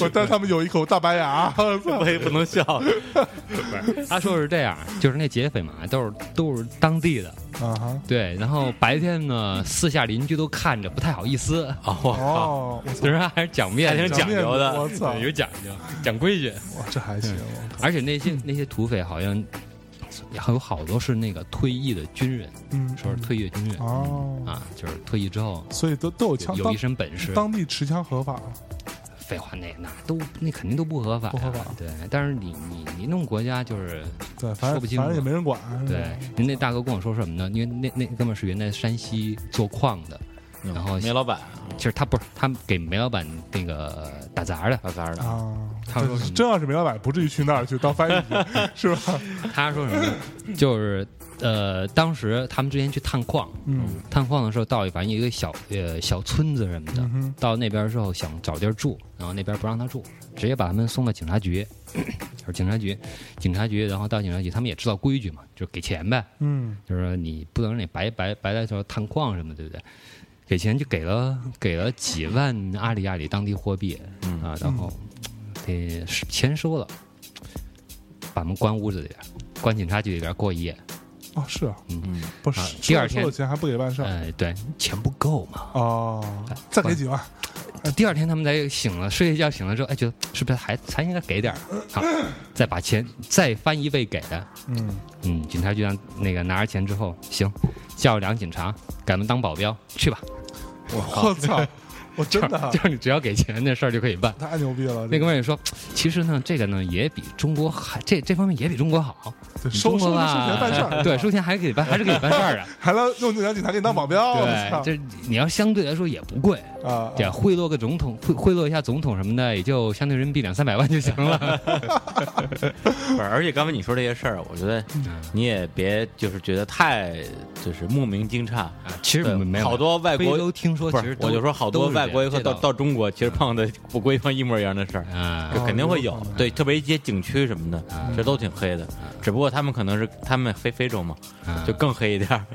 我但他们有一口大白牙，(laughs) 我也不能笑。他说是这样，就是那劫匪嘛，都是都是当地的，啊哈，对。然后白天呢，四下邻居都看着不太好意思，哦，我靠，哦，我操。就是还是讲面挺讲究的。我操，有讲究，讲规矩。哇，这还行，而且那些那些土匪好像还有好多是那个退役的军人，嗯，说是退役军人。哦，啊，就是退役之后所以都都有枪，有一身本事。当地持枪合法吗？废话，那那都那肯定都不合法呀，不合法。对，但是你你你那种国家就是，对，反正说不清楚。反正也没人管，对，您那大哥跟我说什么呢？因为那那哥们是原来山西做矿的，然后煤老板其实他不是他给煤老板那个打杂的，打杂的，啊，他说真要是煤老板，不至于去那儿去当翻译去，是吧？(laughs) 他说什么呢？(laughs) 就是呃，当时他们之前去探矿，嗯探矿的时候到反正一个小呃小村子什么的，嗯，到那边之后想找地儿住，然后那边不让他住，直接把他们送到警察局，(clears throat) 就是警察局，警察局，然后到警察局，他们也知道规矩嘛，就是给钱呗，嗯就是说你不能让你白白白来说探矿什么，对不对？给钱就给了给了几万阿里阿里当地货币嗯。啊，然后给钱收了，把他们关屋子里边，关警察局里边过一夜。哦，是啊，嗯，不是啊第二天收了钱还不给办事儿。哎，对，钱不够嘛。哦，再给几万，呃第二天他们才醒了，睡一觉醒了之后，哎，觉得是不是还还应该给点儿？(clears throat) 好，再把钱再翻一倍给的。嗯，嗯，警察局长那个拿着钱之后，行，叫两个警察给他们当保镖去吧。我操，(laughs) 我真的啊 (laughs) 就是你只要给钱，那事儿就可以办。太牛逼了，那哥们儿也说，其实呢，这个呢也比中国还这这方面也比中国好。收收收钱办事儿，(laughs) 对，收钱还可以办，还是可以办事儿的。(laughs) 还能用两警察给你当保镖，我对，操这你要相对来说也不贵，啊，对，贿赂个总统，贿贿赂一下总统什么的，也就相对人民币两三百万就行了。不是，而且刚才你说这些事儿，我觉得你也别就是觉得太就是莫名惊诧。啊，其实没有好多外国都听说，其实我就说好多外国游客到到中国，其实碰的不规范一模一样的事儿，啊这肯定会有哦。对，特别一些景区什么的，这都挺黑的。只不过他们可能是他们非非洲嘛，啊就更黑一点儿。(laughs)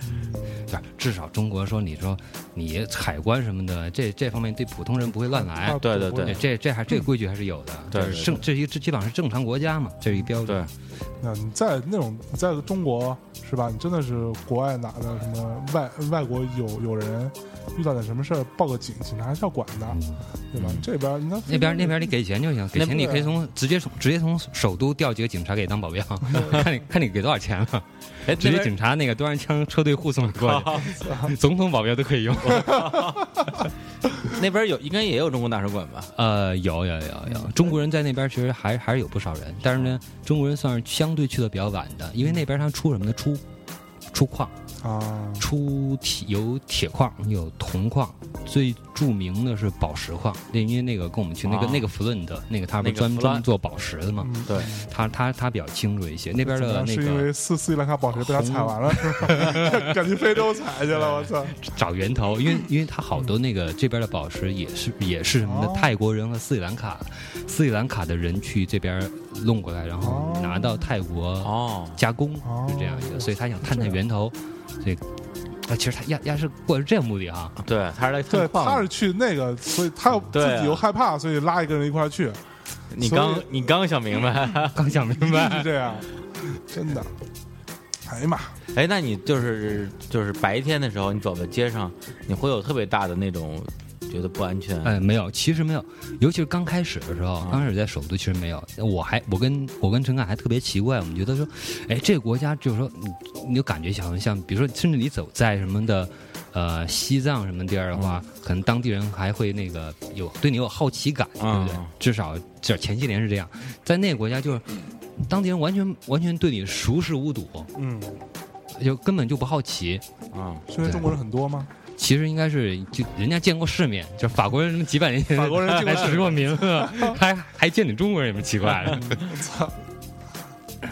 对至少中国说你说你海关什么的，这这方面对普通人不会乱来啊。对对对，这这还这个规矩还是有的，对对就是正这一这基本上是正常国家嘛，这是一标准。对，(laughs) 啊，你在那种你在中国是吧？你真的是国外哪的什么外外国有有人遇到点什么事儿，报个警，警察还是要管的，对吧？这边你看那边那边你给钱就行，给钱你可以从直接从直接从首都调几个警察给你当保镖，看你看你给多少钱了，哎，直接警察那个端着枪车队护送你过去，(laughs) 总统保镖都可以用。(laughs) 那边有应该也有中国大使馆吧？(laughs) 呃，有有有有，中国人在那边其实还还是有不少人，但是呢，中国人算是相对去的比较晚的，因为那边他出什么呢？出出矿，啊，出铁有铁矿，有铜矿，最著名的是宝石矿，那因为那个跟我们去那个、哦那个弗伦德，那个他不专专门做宝石的嘛，嗯对，他他他比较清楚一些。那边的那个是因为斯斯里兰卡宝石被他采完了，是吧？赶去非洲采去了，我操！找源头，因为因为他好多那个这边的宝石也是也是什么的哦。泰国人和斯里兰卡斯里兰卡的人去这边弄过来，然后哦。拿到泰国哦，加工，哦是这样一个，所以他想探探源头，所以啊，其实他压压是过的是这个目的啊。对，他是来对。他是去那个，所以他自己又害怕，所以拉一个人一块儿去，你刚你刚想明白，(laughs) 刚想明白。是，这样，真的。哎呀妈，哎，那你就是就是白天的时候，你走在街上，你会有特别大的那种觉得不安全？哎，没有，其实没有，尤其是刚开始的时候，刚开始在首都其实没有。我还我跟我跟陈凯还特别奇怪，我们觉得说，哎，这个国家就是说，你你就感觉好像像，比如说，甚至你走在什么的，呃，西藏什么地儿的话，可能当地人还会那个有对你有好奇感，对不对嗯？至少至少前些年是这样，在那个国家就是。当地人完全完全对你熟视无睹，嗯，就根本就不好奇。啊，是因为中国人很多吗？其实应该是就人家见过世面，就法国人什么几百年前法国人过还实过名，还还见你中国人有什么奇怪的？操！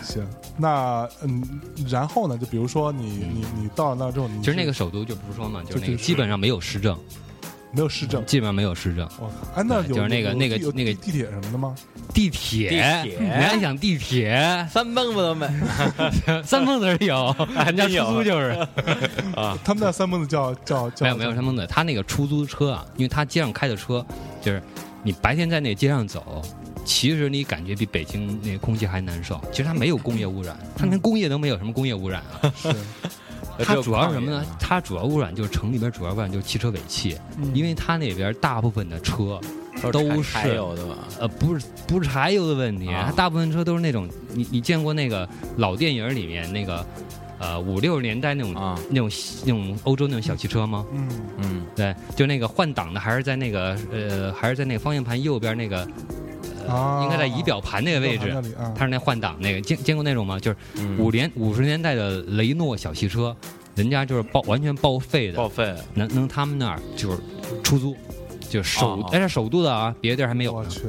行，那嗯，然后呢？就比如说你你你到了那之后，你其实那个首都就不是说嘛，就是那个基本上没有施政，没有市政，基本上没有市政。我靠！哎，那有就是那个那个那个地铁什么的吗？地铁，地铁你还想地铁？三蹦子都没 (laughs) 三蹦子是有，(laughs) 人家出租就是啊，他们那三蹦子叫叫叫没有没有三蹦子，他那个出租车啊，因为他街上开的车，就是你白天在那街上走。其实你感觉比北京那空气还难受。其实它没有工业污染，它连工业都没有，什么工业污染啊？(laughs) 是 (laughs) 它主要是什么呢？它主要污染就是城里边主要污染就是汽车尾气，因为它那边大部分的车都是柴油的吧？呃不是不是柴油的问题，啊它大部分车都是那种你你见过那个老电影里面那个呃五六十年代那种、啊。那种那种欧洲那种小汽车吗？嗯。嗯。对，就那个换挡的还是在那个呃还是在那个方向盘右边那个。应该在仪表盘那个位置仪表盘那里啊，它是那换挡那个见见过那种吗？就是嗯，五年五十年代的雷诺小汽车，人家就是报完全报废的，报废。能能他们那儿就是出租，就是首哦哎是首都的啊，别的地儿还没有呢，我去，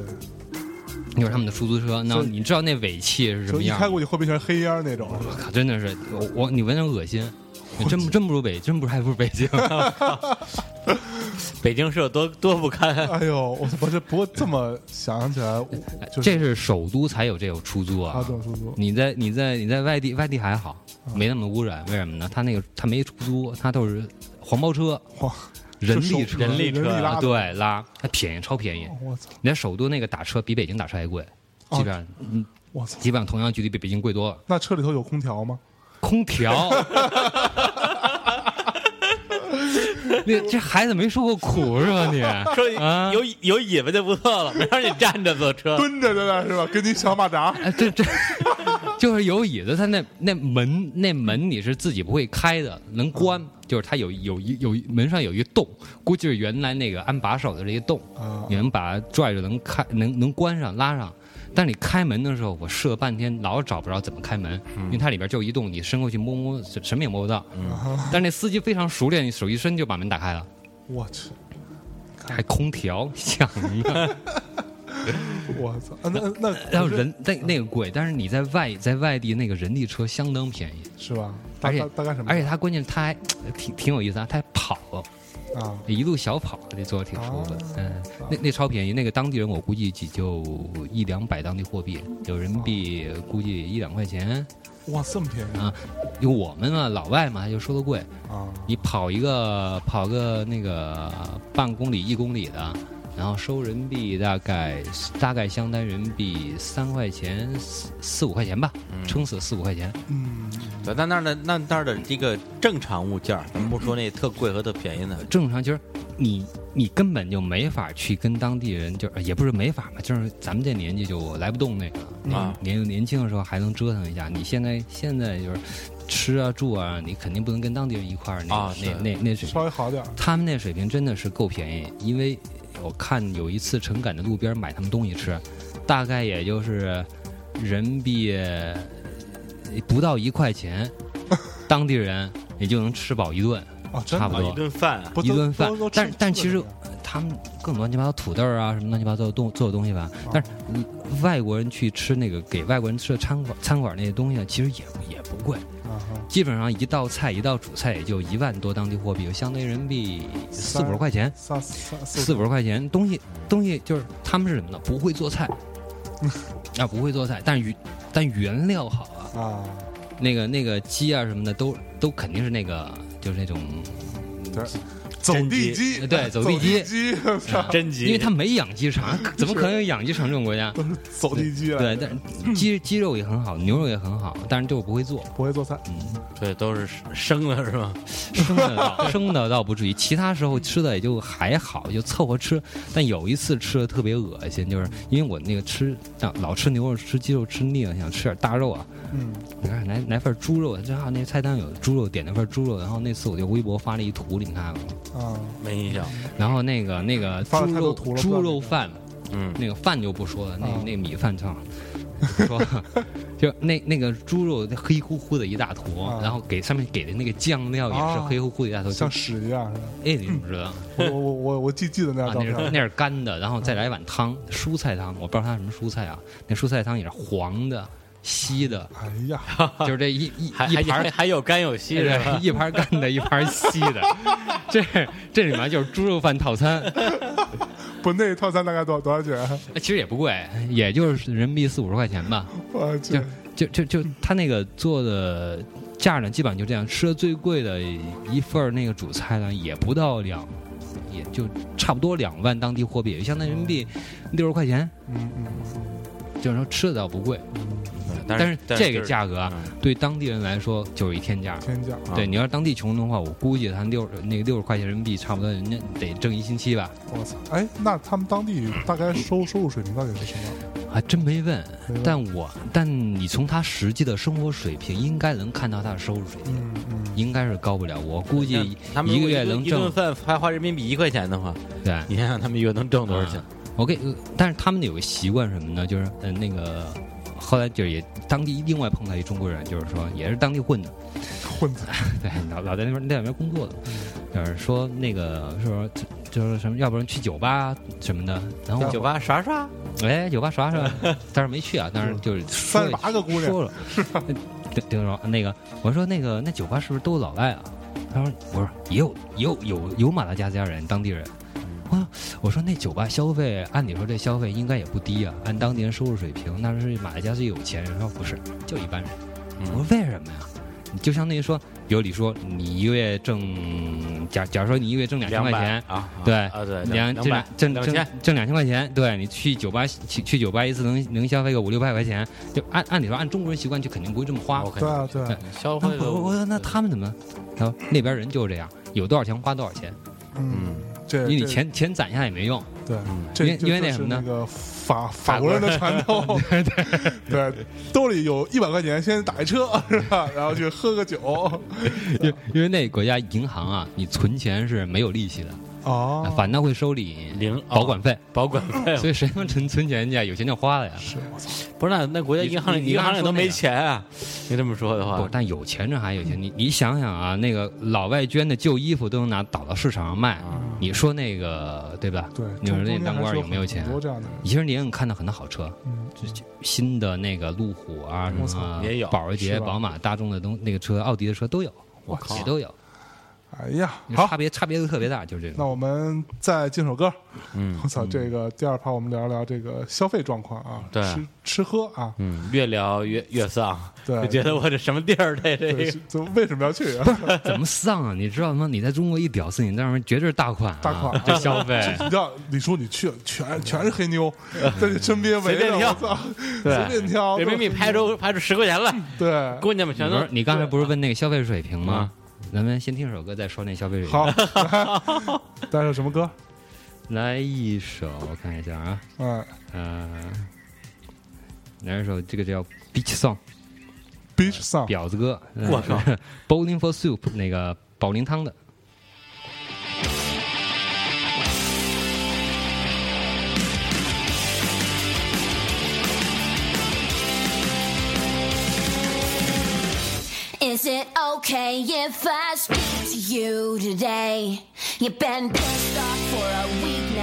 就是他们的出租车。那你知道那尾气是什就一开么样吗？过去后边全是黑烟那种，我靠，真的是我我你闻着恶心，真不真不如北，真不如还不如北京。(laughs) 北京是有多多不堪？哎呦，我我这不过这么想起来，就是这是首都才有这种出租啊他这。种出租，你在你在你在外地外地还好，没那么污染，为什么呢？他那个他没出租，他都是黄包车、哇，人力车、人力车拉，对拉，还便宜，超便宜。我操，你在首都那个打车比北京打车还贵，哦基本上嗯，我操，基本上同样距离比北京贵多了。那车里头有空调吗？空调，(laughs) 你这孩子没受过苦是吧你？(laughs) 说啊有有椅子就不错了，没让你站着坐车。蹲着在那是吧？跟你小马扎，哎，这这 (laughs) 就是有椅子，它那那门那门你是自己不会开的，能关，就是它有有一有一门上有一个洞，估计是原来那个安把手的这个洞，啊你能把它拽着能开能能关上拉上。但你开门的时候，我试了半天，老找不着怎么开门，因为它里边就一洞，你伸过去摸摸，什么也摸不到。但是那司机非常熟练，手一伸就把门打开了，我去，还空调响呢。(laughs) 我操，啊那那然后人那那个贵，但是你在外在外地那个人力车相当便宜，是吧？大而且大大概什么？而且他关键他还挺挺有意思啊，他还跑，啊，一路小跑，这做的挺舒服的。嗯，那那超便宜，那个当地人我估计也就一两百当地货币，有人民币估计一两块钱。哇，这么便宜啊因为我们嘛老外嘛就收的贵，啊！你跑一个跑个那个半公里一公里的，然后收人民币大概大概相当于人民币三块钱四四五块钱吧，撑死四五块钱。嗯，对，那那儿的那那儿的这个正常物件儿，咱们不说那特贵和特便宜的，正常就是你你根本就没法去跟当地人，就是也不是没法嘛，就是咱们这年纪就来不动那个啊年年轻的时候还能折腾一下，你现在现在就是吃啊住啊，你肯定不能跟当地人一块儿那、啊那那那水平稍微好点儿他们那水平真的是够便宜，因为我看有一次陈赶在路边买他们东西吃，大概也就是人民币呃不到一块钱，(laughs) 当地人也就能吃饱一顿，差不多。一顿饭不都一顿饭。都都。吃但但其实他们更乱七八糟土豆啊什么乱七八糟的东做的东西吧。但是你外国人去吃那个给外国人吃的餐馆餐馆那些东西呢，其实也也不贵，啊哈，基本上一道菜一道主菜也就一万多当地货币，相当于人民币四五十块钱。三三四五十块钱东西东西就是他们是什么呢？不会做菜，(laughs) 啊不会做菜，但是原但原料好啊，啊，那个那个鸡啊什么的都都肯定是那个就是那种，对，走地鸡，对 (laughs) 走地鸡鸡，真鸡，因为它没养鸡场，怎么可能有养鸡场这种国家？(laughs) 走地鸡对，但鸡 (laughs) 鸡肉也很好，牛肉也很好，但是就是不会做，不会做菜，嗯对都是生的是吧？生的生的倒不至于，其他时候吃的也就还好，就凑合吃。但有一次吃的特别恶心，就是因为我那个吃老老吃牛肉、吃鸡肉吃腻了，想吃点大肉啊。嗯，你看来来份猪肉，正好那菜单有猪肉，点了份猪肉。然后那次我就微博发了一图，你看了吗？啊，没印象。然后那个那个猪肉猪肉饭，嗯，那个饭就不说了，那啊那个米饭唱。不说，(laughs) 就那那个猪肉黑乎乎的一大坨，啊然后给上面给的那个酱料也是啊黑乎乎的一大坨，像屎一样是吧？哎，你怎么知道？我我我我我记记得那那是那是干的，然后再来一碗汤，蔬菜汤，我不知道它什么蔬菜啊，那蔬菜汤也是黄的、稀的，哎呀，(laughs) 就是这一一一盘还还有干有稀的？一盘干的，一盘稀的，这这里面就是猪肉饭套餐，(laughs) 不，那套餐大概多少多少钱？(laughs) 其实也不贵，也就是人民币四五十块钱吧，我去，就就就他那个做的价呢，基本上就这样，吃的最贵的一份那个主菜呢，也不到两。也就差不多两万当地货币，也相当于人民币六十块钱，嗯嗯就是说吃的倒不贵，但但是这个价格对当地人来说就是一天价。天价，对，你要是当地穷人的话，我估计他六那个六十块钱人民币，差不多人家得挣一星期吧。我操！哎，那他们当地大概收收入水平到底是什么？还真没问，但我但你从他实际的生活水平，应该能看到他的收入水平，嗯嗯，应该是高不了。我估计他们一个月能挣顿饭还花人民币一块钱的话，对。你想想他们一个月能挣多少钱？我给，呃但是他们有个习惯什么呢？就是呃那个后来就也当地另外碰到一中国人，就是说也是当地混的，混子，(laughs) 对，老老在那边那两边工作的，就是说那个说就是什么，要不然去酒吧什么的，然后酒吧耍耍，哎酒吧耍耍，(laughs) 但是没去啊，但是就是说三十八个姑娘。说了，丁丁说那个我说那个那酒吧是不是都老外啊？他说不是，也有也有有有马达加斯加人当地人。我说我说那酒吧消费，按理说这消费应该也不低啊，按当年收入水平，那是马达加斯有钱人。说不是，就一般人。我说为什么呀？你就相当于说，比如你说你一个月挣，假假如说你一个月挣两千块钱，啊，对啊对，两挣两挣挣两千，挣两千块钱，对你去酒吧去去酒吧一次能能消费个五六百块钱，就按按理说按中国人习惯就肯定不会这么花。对啊对啊对，消费我我说那他们怎么？他说那边人就是这样，有多少钱花多少钱，嗯，这因为你钱钱攒下也没用。对，因为因为那什么呢那个法法国人的传统，(laughs) 对，兜里有一百块钱，先打一车是吧？然后去喝个酒，(laughs) 因因为那国家银行啊，你存钱是没有利息的，哦，反倒会收你零保管费，保管费，(laughs) 所以谁能存存钱去，有钱就花了呀。是我操，不是那那国家银行里银行里都没钱啊！你这么说的不话，，但有钱这还有钱，你你想想啊，那个老外捐的旧衣服都能拿倒到市场上卖，你说那个对吧？对，你说那当官有没有钱？多这样的，其实你也能看到很多好车，嗯，新的那个路虎啊，什么也有保时捷、宝马、大众的东那个车，奥迪的车都有，我靠也都有，哎呀，好。差，别差别都特别大，就是这那。我们再进首歌。嗯。(laughs) 我操，这个第二趴我们聊聊这个消费状况啊，对。吃吃喝啊，嗯，越聊越越丧，对。就觉得我这什么地儿这这对，个是就为什么要去啊？(laughs) 怎么丧啊？你知道吗？你在中国一屌丝，你在那边绝对是大款啊，大款。这消费。(laughs) 你知道，李叔你去了，全全是黑妞，在你身边围着，随便挑。我操，对。随便挑，人民币拍出拍出十块钱来，对，姑娘们全都是你刚才不是问那个消费水平吗？嗯咱们先听首歌，再说那消费水平。好，来 (laughs) 带首什么歌？来一首，我看一下啊，嗯嗯，来一首这个叫《Beach Song》，Beach Song，婊子歌。我靠，(laughs) Bowling for Soup 那个保龄汤的。Is it okay if I speak to you today? You've been pissed off for a week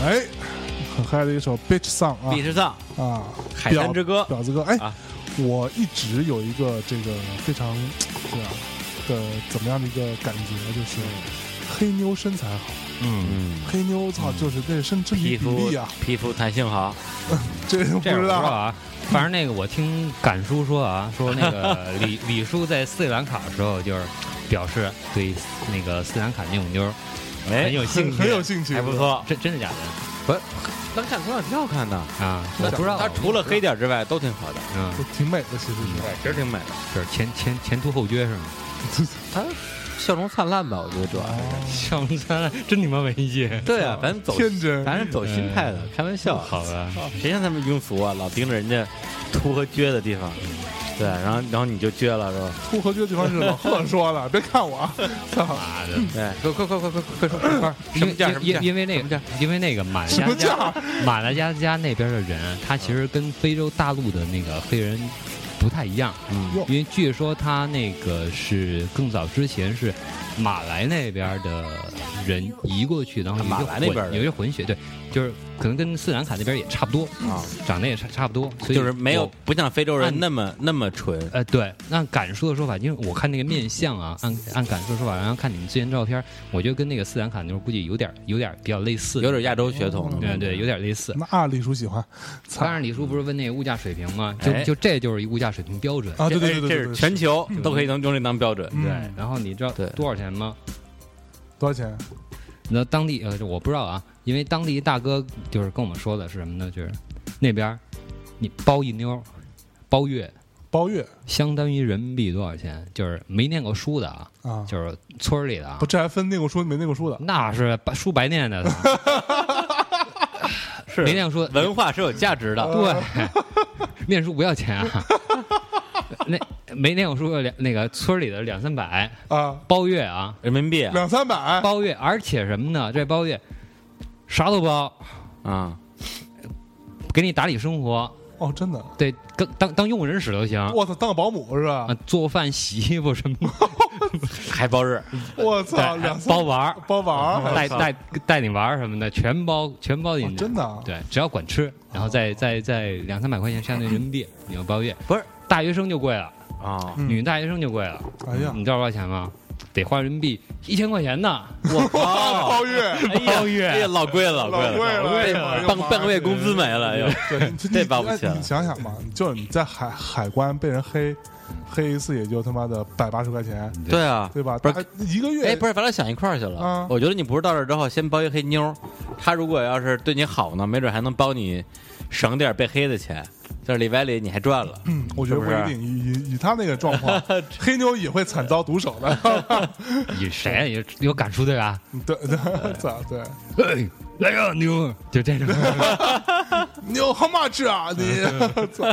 很嗨的一首 Bitch Song 啊，Bitch Song 啊，海滩之歌。婊子歌。哎啊，我一直有一个这个非常这样的怎么样的一个感觉，就是黑妞身材好，嗯，嗯，黑妞操就是这身身体比皮肤例啊，皮肤弹性好，(laughs) 这个不这不知道啊。反正那个我听敢叔说啊，说那个 (laughs) 李李叔在斯里兰卡的时候，就是表示对那个斯里兰卡那种妞儿哎很，有兴趣，很很有兴趣，还不错。真真的假的不是，那看多少挺好看的。啊？我不知道，他除了黑点儿之外都挺好的，嗯，挺美的，其实挺美的。就是前前前凸后撅是吗？(laughs) 他笑容灿烂吧，我觉得主要是。上山真你妈文艺，对啊，咱走天真咱是走心态的，开玩笑。好吧？谁像他们庸俗啊，老盯着人家凸和撅的地方。对，然后然后你就撅了是吧？秃和撅的地方是老贺说的，别看我，(laughs) 操，妈的！对，快快快快快快说，快因为什么价？什么价？因因为那个因为那个马什么来？马来加加那边的人，他其实跟非洲大陆的那个黑人不太一样，嗯因为据说他那个是更早之前是马来那边的人移过去，然后马些来那边的混有一些混血，对，就是可能跟斯里兰卡那边也差不多，啊，长得也差差不多，所以就是没有不像非洲人那么那么纯。呃，对，按敢说的说法，因为我看那个面相啊，按按敢说的说法，然后看你们之前照片，我觉得跟那个斯里兰卡那边估计有点有点比较类似，有点亚洲血统，对对，有点类似。那李叔喜欢，操当然，李叔不是问那个物价水平吗？就哎就这就是一物价水平标准。啊，对对对对这是全球都可以能用这当标准。嗯对，然后你知道对多少钱吗？多少钱？你知道当地呃，我不知道啊，因为当地一大哥就是跟我们说的是什么呢？就是那边儿你包一妞包月，包月相当于人民币多少钱？就是没念过书的啊，啊？就是村儿里的啊不，，这还分念过书没念过书的？(laughs) 那是白书白念的，(laughs) 是没念过书文化是有价值的。对，(laughs) 念书不要钱啊。那没念过书的两那个村里的两三百啊，包月啊，人民币啊。两三百，包月，而且什么呢？这包月啥都包，啊，给你打理生活，哦，真的，对，当当当佣人使都行。我操，当个保姆是吧？啊？，做饭、洗衣服什么，(laughs) 还包日，我操，两三包玩儿，包玩儿，带带带你玩儿什么的，全包全包进去。哦真的啊？对，只要管吃，然后再再再两三百块钱，相当于人民币，你要包月。不是。大学生就贵了，啊，嗯女大学生就贵了。哎呀，你知道多少钱吗？得花人民币一千块钱呢。(laughs) 我靠，包月，包月哎呀，老贵了，老贵老贵了半半个月工资没了，又，对，这包不起了你想想吧，就是你在海海关被人黑，黑一次也就他妈的百八十块钱，对啊，对吧？不是一个月，哎，不是，咱俩想一块儿去了。啊我觉得你不是到这儿之后先包一黑妞儿，他如果要是对你好呢，没准还能帮你省点被黑的钱。这里外里你还赚了，嗯，我觉得不一定，以以以他那个状况，(laughs) 黑妞也会惨遭毒手的。你 (laughs) 谁啊？有有敢出对吧？对 (laughs) 对，操对，哎，来个牛，就这种。妞 how much 啊你？操，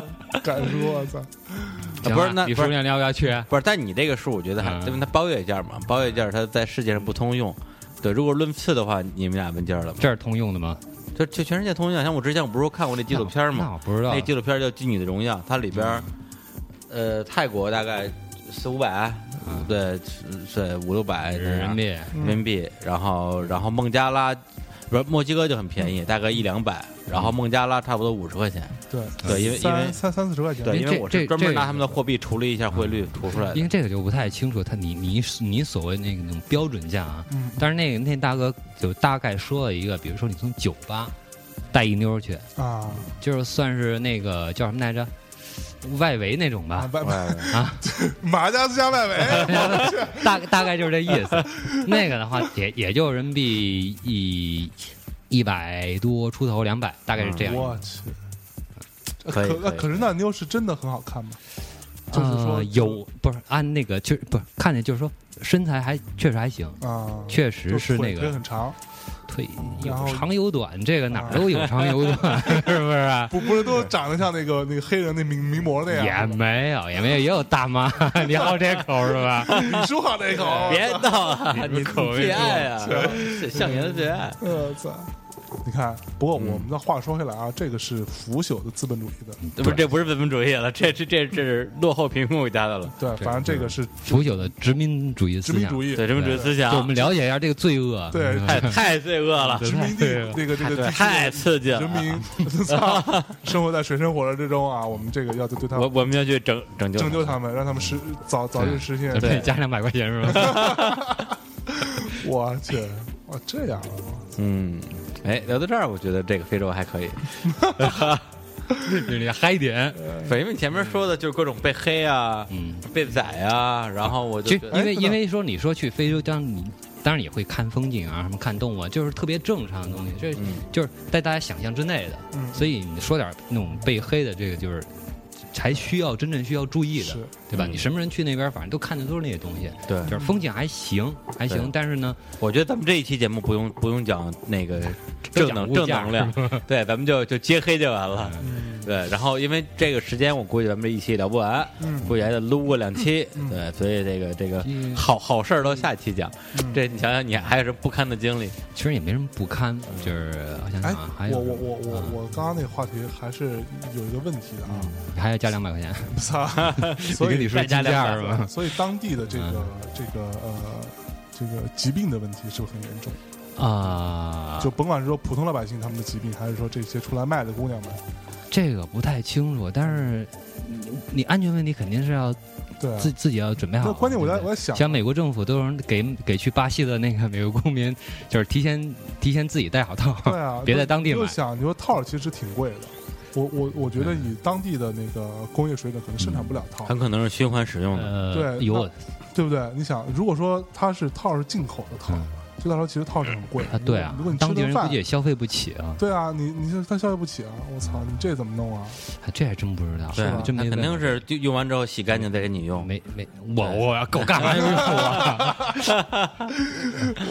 敢说我操，不是那不是李叔，你要不要去？不是？但你这个数，我觉得还嗯因为它包月价嘛，包月价它在世界上不通用。对，如果论次的话，你们俩问价了吗？这是通用的吗？就就全世界通用。像我之前我不是说看过那纪录片那吗？我不知道那。纪录片叫《妓女的荣耀》，它里边儿，呃，泰国大概四五百，对，是五六百人民币，人民币，然后然后孟加拉，不是墨西哥就很便宜，大概一两百，然后孟加拉差不多五十块钱。对对，因为因为三三三四十块钱，对，因为我这我是专门拿他们的货币除了一下汇率除出来的。因为这个就不太清楚，他你你你所谓那个那种标准价啊，嗯但是那个那大哥就大概说了一个，比如说你从酒吧带一妞去，啊就是算是那个叫什么来着，外围那种吧，啊外哎 (laughs) 马加斯加外围，(laughs) 大大概就是这意思。(laughs) 那个的话也也就人民币一一百多出头，两百，大概是这样。我去，可以可以可可是那妞是真的很好看吗？就是说呃有不是按那个就不是看见就是说身材还确实还行，啊，确实是那个腿很长，腿然后有长有短，这个哪儿都有长有短，(laughs) 是不是啊？不不是都长得像那个那个黑人那名名模那样也？没有，也没有，也有大妈，你好这口是吧？(laughs) 你说话那口，别闹了，你口味最爱啊，(laughs) 是向爷的最爱。我操！你看，不过我们的话说回来啊，这个是腐朽的资本主义的，不是这不是资本主义了，这这这这是落后贫困国家的了。对，反正这个是腐朽的殖民主义思想。殖民主义，对，殖民主义思想我们了解一下这个罪恶。对嗯太太罪恶了，殖民地这个这个太刺激了人。(laughs) (laughs) 民操生活在水深火热之中啊，我们这个要对对他们我我们要去拯拯救拯救他们，让他们实早早日实现就。可以加两百块钱是吧？(laughs) 我去，哇，这样啊，嗯，哎，聊到这儿，我觉得这个非洲还可以。就是你嗨点。对，因为你前面说的就是各种被黑啊、嗯，被宰啊，然后我就就因为因为说你说去非洲，当你当然也会看风景啊，什么看动物啊，就是特别正常的东西，这嗯就是在大家想象之内的。嗯所以你说点那种被黑的，这个就是才需要真正需要注意的，对吧？嗯你什么人去那边，反正都看的都是那些东西，对，就是风景还行还行，但是呢，我觉得咱们这一期节目不用不用讲那个 (laughs) 正能正能量，对，咱们就就揭黑就完了。嗯对，然后因为这个时间，我估计咱们这一期聊不完，嗯估计还得撸个两期，嗯对，所以这个这个嗯好好事儿到下期讲。嗯这你想想，你还有什么不堪的经历？其实也没什么不堪，就是我想哎想啊，还，有我我我我嗯我刚刚那个话题还是有一个问题的啊，还要加两百块钱，操，所以你说再加价是吧？所以当地的这个嗯这个呃这个疾病的问题是不是很严重？啊，就甭管是说普通老百姓他们的疾病，还是说这些出来卖的姑娘们，这个不太清楚，但是你你安全问题肯定是要对啊，自自己要准备好。关键我在我在想，像美国政府都是给给去巴西的那个美国公民，就是提前提前自己带好套，对啊，(laughs) 别在当地买你就想，你说套其实挺贵的。我我我觉得以当地的那个工业水准，可能生产不了套儿，很可能是循环使用的。呃，对有对不对？你想，如果说它是套是进口的套，嗯就到时候其实套儿是很贵啊，对啊如果你，吃当地人估计也消费不起啊，对啊，你你说他消费不起啊！我操，你这怎么弄啊？啊这还真不知道，对我，真没那肯定问是就用完之后洗干净再给你用。没没我我要够干嘛用我？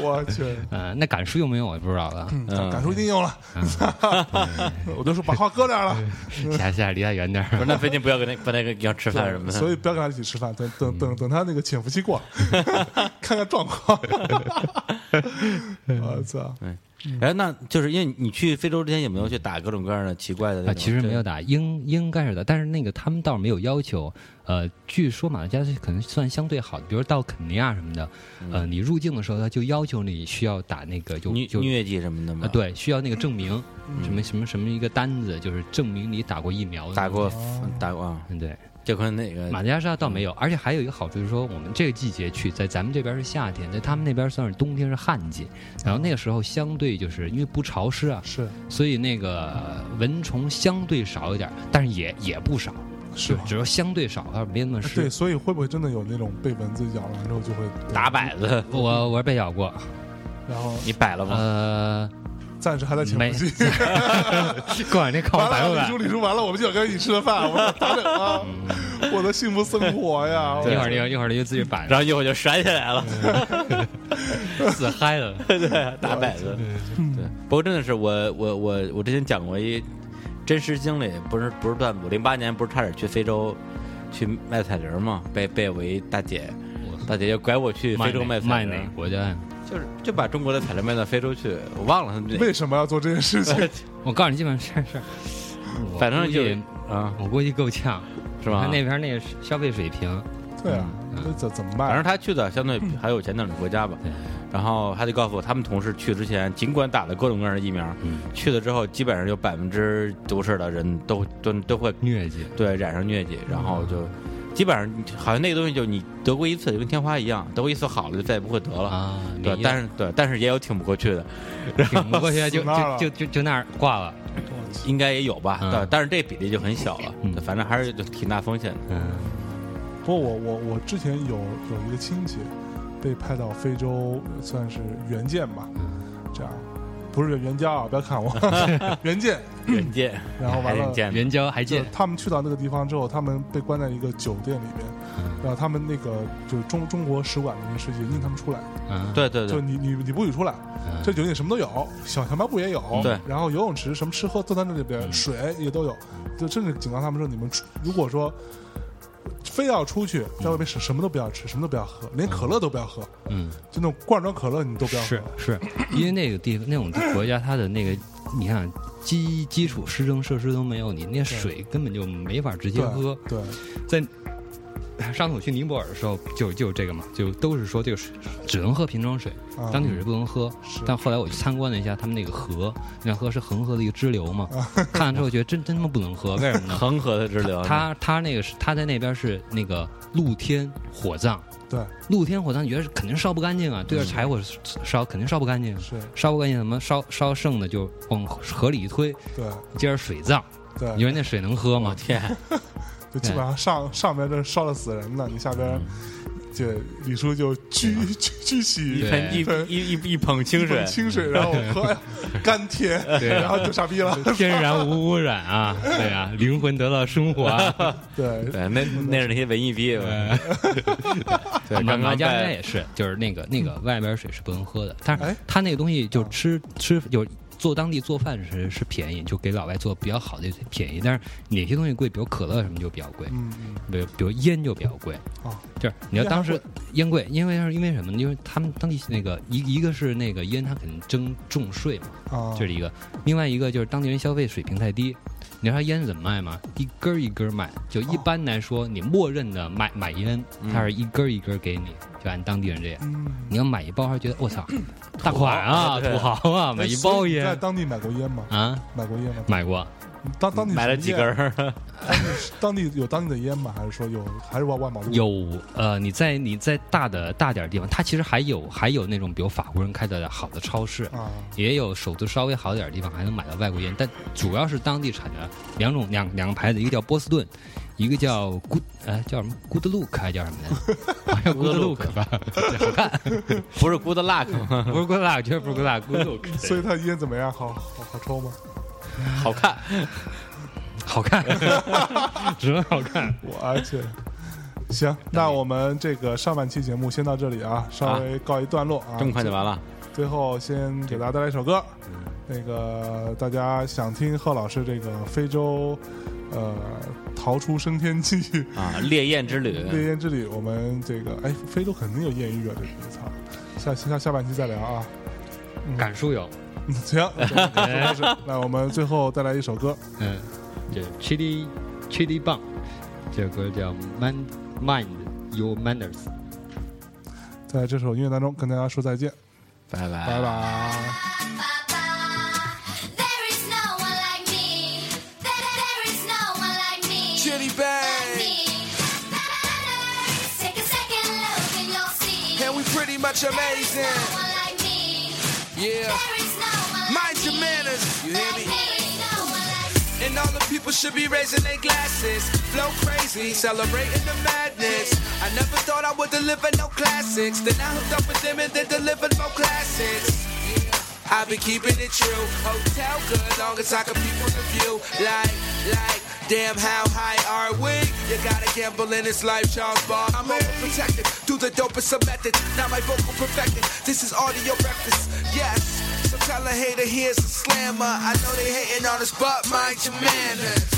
我 (laughs) 去，(laughs) 嗯，那赶书用没用我不知道了，嗯嗯赶叔一定用了，嗯 (laughs) 我都说把话搁这儿了，下下离他远点儿。不是，那最近不要跟那不那个要吃饭什么的。所以不要跟他一起吃饭，等等嗯等等他那个潜伏期过了，看看状况。(laughs) 我操，哎，那就是因为你去非洲之前有没有去打各种各样的奇怪的那啊，其实没有打，应应该是的，但是那个他们倒是没有要求。呃，据说马达加斯可能算相对好的，比如到肯尼亚什么的，呃，你入境的时候他就要求你需要打那个就就疟疟疾什么的吗。啊，，对，需要那个证明，什么什么什么一个单子，就是证明你打过疫苗的。打过哦打过啊，嗯，对，就跟那个马达加斯加倒没有，而且还有一个好处就是说，我们这个季节去，在咱们这边是夏天，在他们那边算是冬天是旱季，然后那个时候相对就是因为不潮湿啊，是所以那个蚊虫相对少一点，但是也也不少，是只要相对少，它没那么湿。对，所以会不会真的有那种被蚊子咬完之后就会打摆，子，我我是被咬过，然后你摆了吗？呃，暂时还在潜没伏期。(laughs) 过两天看我完了，百不百李叔，。李叔，完了，我们就想跟你吃个饭，我说咋整啊？我的幸福生活呀！一会儿一会儿一会儿就自己摆然后一会儿就甩起来了，(laughs) 自嗨了。(laughs) 对，打摆子。对，不过真的是我我我我之前讲过一真实经历，不是不是段子。零八年不是差点去非洲去卖彩铃嘛，被被我一大姐，大姐就拐我去非洲卖卖哪个，国家？就是就把中国的彩铃卖到非洲去，我忘了他们这为什么要做这件事情？(laughs) 我告诉你，基本上是 (laughs) 反正就啊，我估计够呛，是吧他？那边那个消费水平，(laughs) 对啊，那怎怎么办？反正他去的相对还有钱点的国家吧，然后他就告诉我，他们同事去之前，尽管打了各种各样的疫苗，嗯，去了之后，基本上有百分之多少的人都都都会疟疾，对染上疟疾，然后就基本上好像那个东西就你得过一次就跟天花一样，得过一次好了就再也不会得了。啊，对，但是对，但是也有挺不过去的，(laughs) 挺不过去就就就就就那儿挂了，应该也有吧，嗯对，但是这比例就很小了，嗯反正还是就挺大风险的。嗯，不过我我我之前有有一个亲戚被派到非洲，算是援建吧，这样不是援交啊，不要看我。(laughs) 援建。援建，然后完了援交还就见，他们去到那个地方之后，他们被关在一个酒店里边，嗯。然后他们那个就是中中国使馆的人是引进他们出来，嗯，对对对，就你你你不许出来，嗯。这酒店什么都有，小小卖部也有，对。然后游泳池什么吃喝都在那里边，嗯。水也都有，就甚至警告他们说，你们出如果说非要出去，在外面什什么都不要吃，什么都不要喝，连可乐都不要喝，嗯，就那种罐装可乐你都不要喝。是是，因为那个地方那种国家，它的那个你看基基础市政设施都没有，你那水根本就没法直接对喝。对，在上次我去尼泊尔的时候，就就这个嘛，就都是说这个水只能喝瓶装水，啊当地水不能喝。但后来我去参观了一下他们那个河，那条河是恒河的一个支流嘛，啊看了之后觉得真真他妈不能喝，为什么呢？恒河的支流，他他那个是他在那边是那个露天火葬，对露天火葬，你觉得是肯定烧不干净啊？对着柴火烧肯定烧不干净，是，烧不干净什么烧烧剩的就往河里一推，对接着水葬，你对，觉得那水能喝吗？我天，(laughs) 就基本上上上边这烧的死人的，你下边这李叔就居居居起一盆一盆一一一捧清水，清水，然后我喝，甘甜，对。然后就傻逼了。(laughs) 天然无污染啊，对啊，灵魂得到升华。(laughs) 对。对，那那是那些文艺逼，对，(laughs) 刚刚在也是，就是那个那个外边水是不能喝的，但哎。是他那个东西就吃吃就做当地做饭是是便宜，就给老外做比较好的便宜，但是哪些东西贵，比如可乐什么就比较贵，嗯嗯比如比如烟就比较贵。哦，就是你要当时烟贵，因为是因为什么呢？因为他们当地那个一一个是那个烟，它肯定征重税嘛，哦，这是一个；另外一个就是当地人消费水平太低。你知道烟怎么卖吗？一根儿一根儿卖。就一般来说，你默认的买买烟，它是一根儿一根儿给你，就按当地人这样。嗯，你要买一包，还觉得我操，大款啊，土豪啊，买一包烟你在当地买过烟吗？啊，买过烟吗？买过。当当地买了几根？儿，当地有当地的烟吗？还是说有？还是外外马路？有呃，你在你在大的大点儿地方，它其实还有还有那种比如法国人开的好的超市，啊，也有手头稍微好点地方还能买到外国烟，但主要是当地产的两种两两个牌子，一个叫波士顿，一个叫 Good 呃叫什么 Good Look 还叫什么来着？好像 Good Look 吧，好看，不是 Good Luck 吗？不是 Good Luck，绝对不是 Good Luck，Good Look，所以他烟怎么样？好好好抽吗？(laughs) 好看，(laughs) 好看，(laughs) 只能好看。我而且行，那我们这个上半期节目先到这里啊，稍微告一段落啊。这么快就完了？最后先给大家带来一首歌，那个大家想听贺老师这个非洲呃逃出升天记啊！烈焰之旅烈，焰之旅，我们这个哎非洲肯定有艳遇啊，这个操，下下下半期再聊啊。感受有，嗯行，那是那我们最后再来一首歌，嗯，这 Chili Chili 棒，这首歌叫 Man Mind Your Manners。在这首音乐当中跟大家说再见，拜拜拜拜。There is no one like me. There, is no one like me. Bang. you'll see. And we pretty much amazing. no like. Yeah. There is no one Mind like your manners. You hear me? me. There is no one like me. And all the people should be raising their glasses. Flow crazy, celebrating the madness. I never thought I would deliver no classics. Then I hooked up with them and they delivered more classics. I've been keeping it true. Hotel good, long as I can peep on the view. Like, like, damn, how high are we? You gotta gamble in this life, Charles Bar. I'm overprotected, do the dopest of methods. Now my vocal perfected. This is audio breakfast, yes. Tell a hater here's a slammer. I know they hating on us, but mind your manners.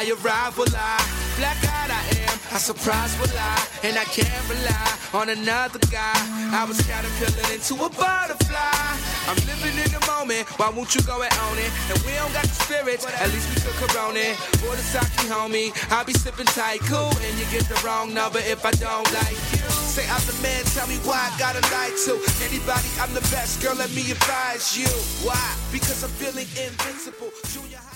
I arrive will lie. Black eyed I am, I surprise will lie. And I can't rely on another guy. I was caterpillar into a butterfly. I'm living in the moment, why won't you go and own it? And we don't got the spirits, at least we could corona. For the sake, homie, I'll be sipping cool. And you get the wrong number if I don't like you. Say I'm the man, tell me why I gotta lie to anybody. I'm the best, girl. Let me advise you. Why? Because I'm feeling invincible. Junior high.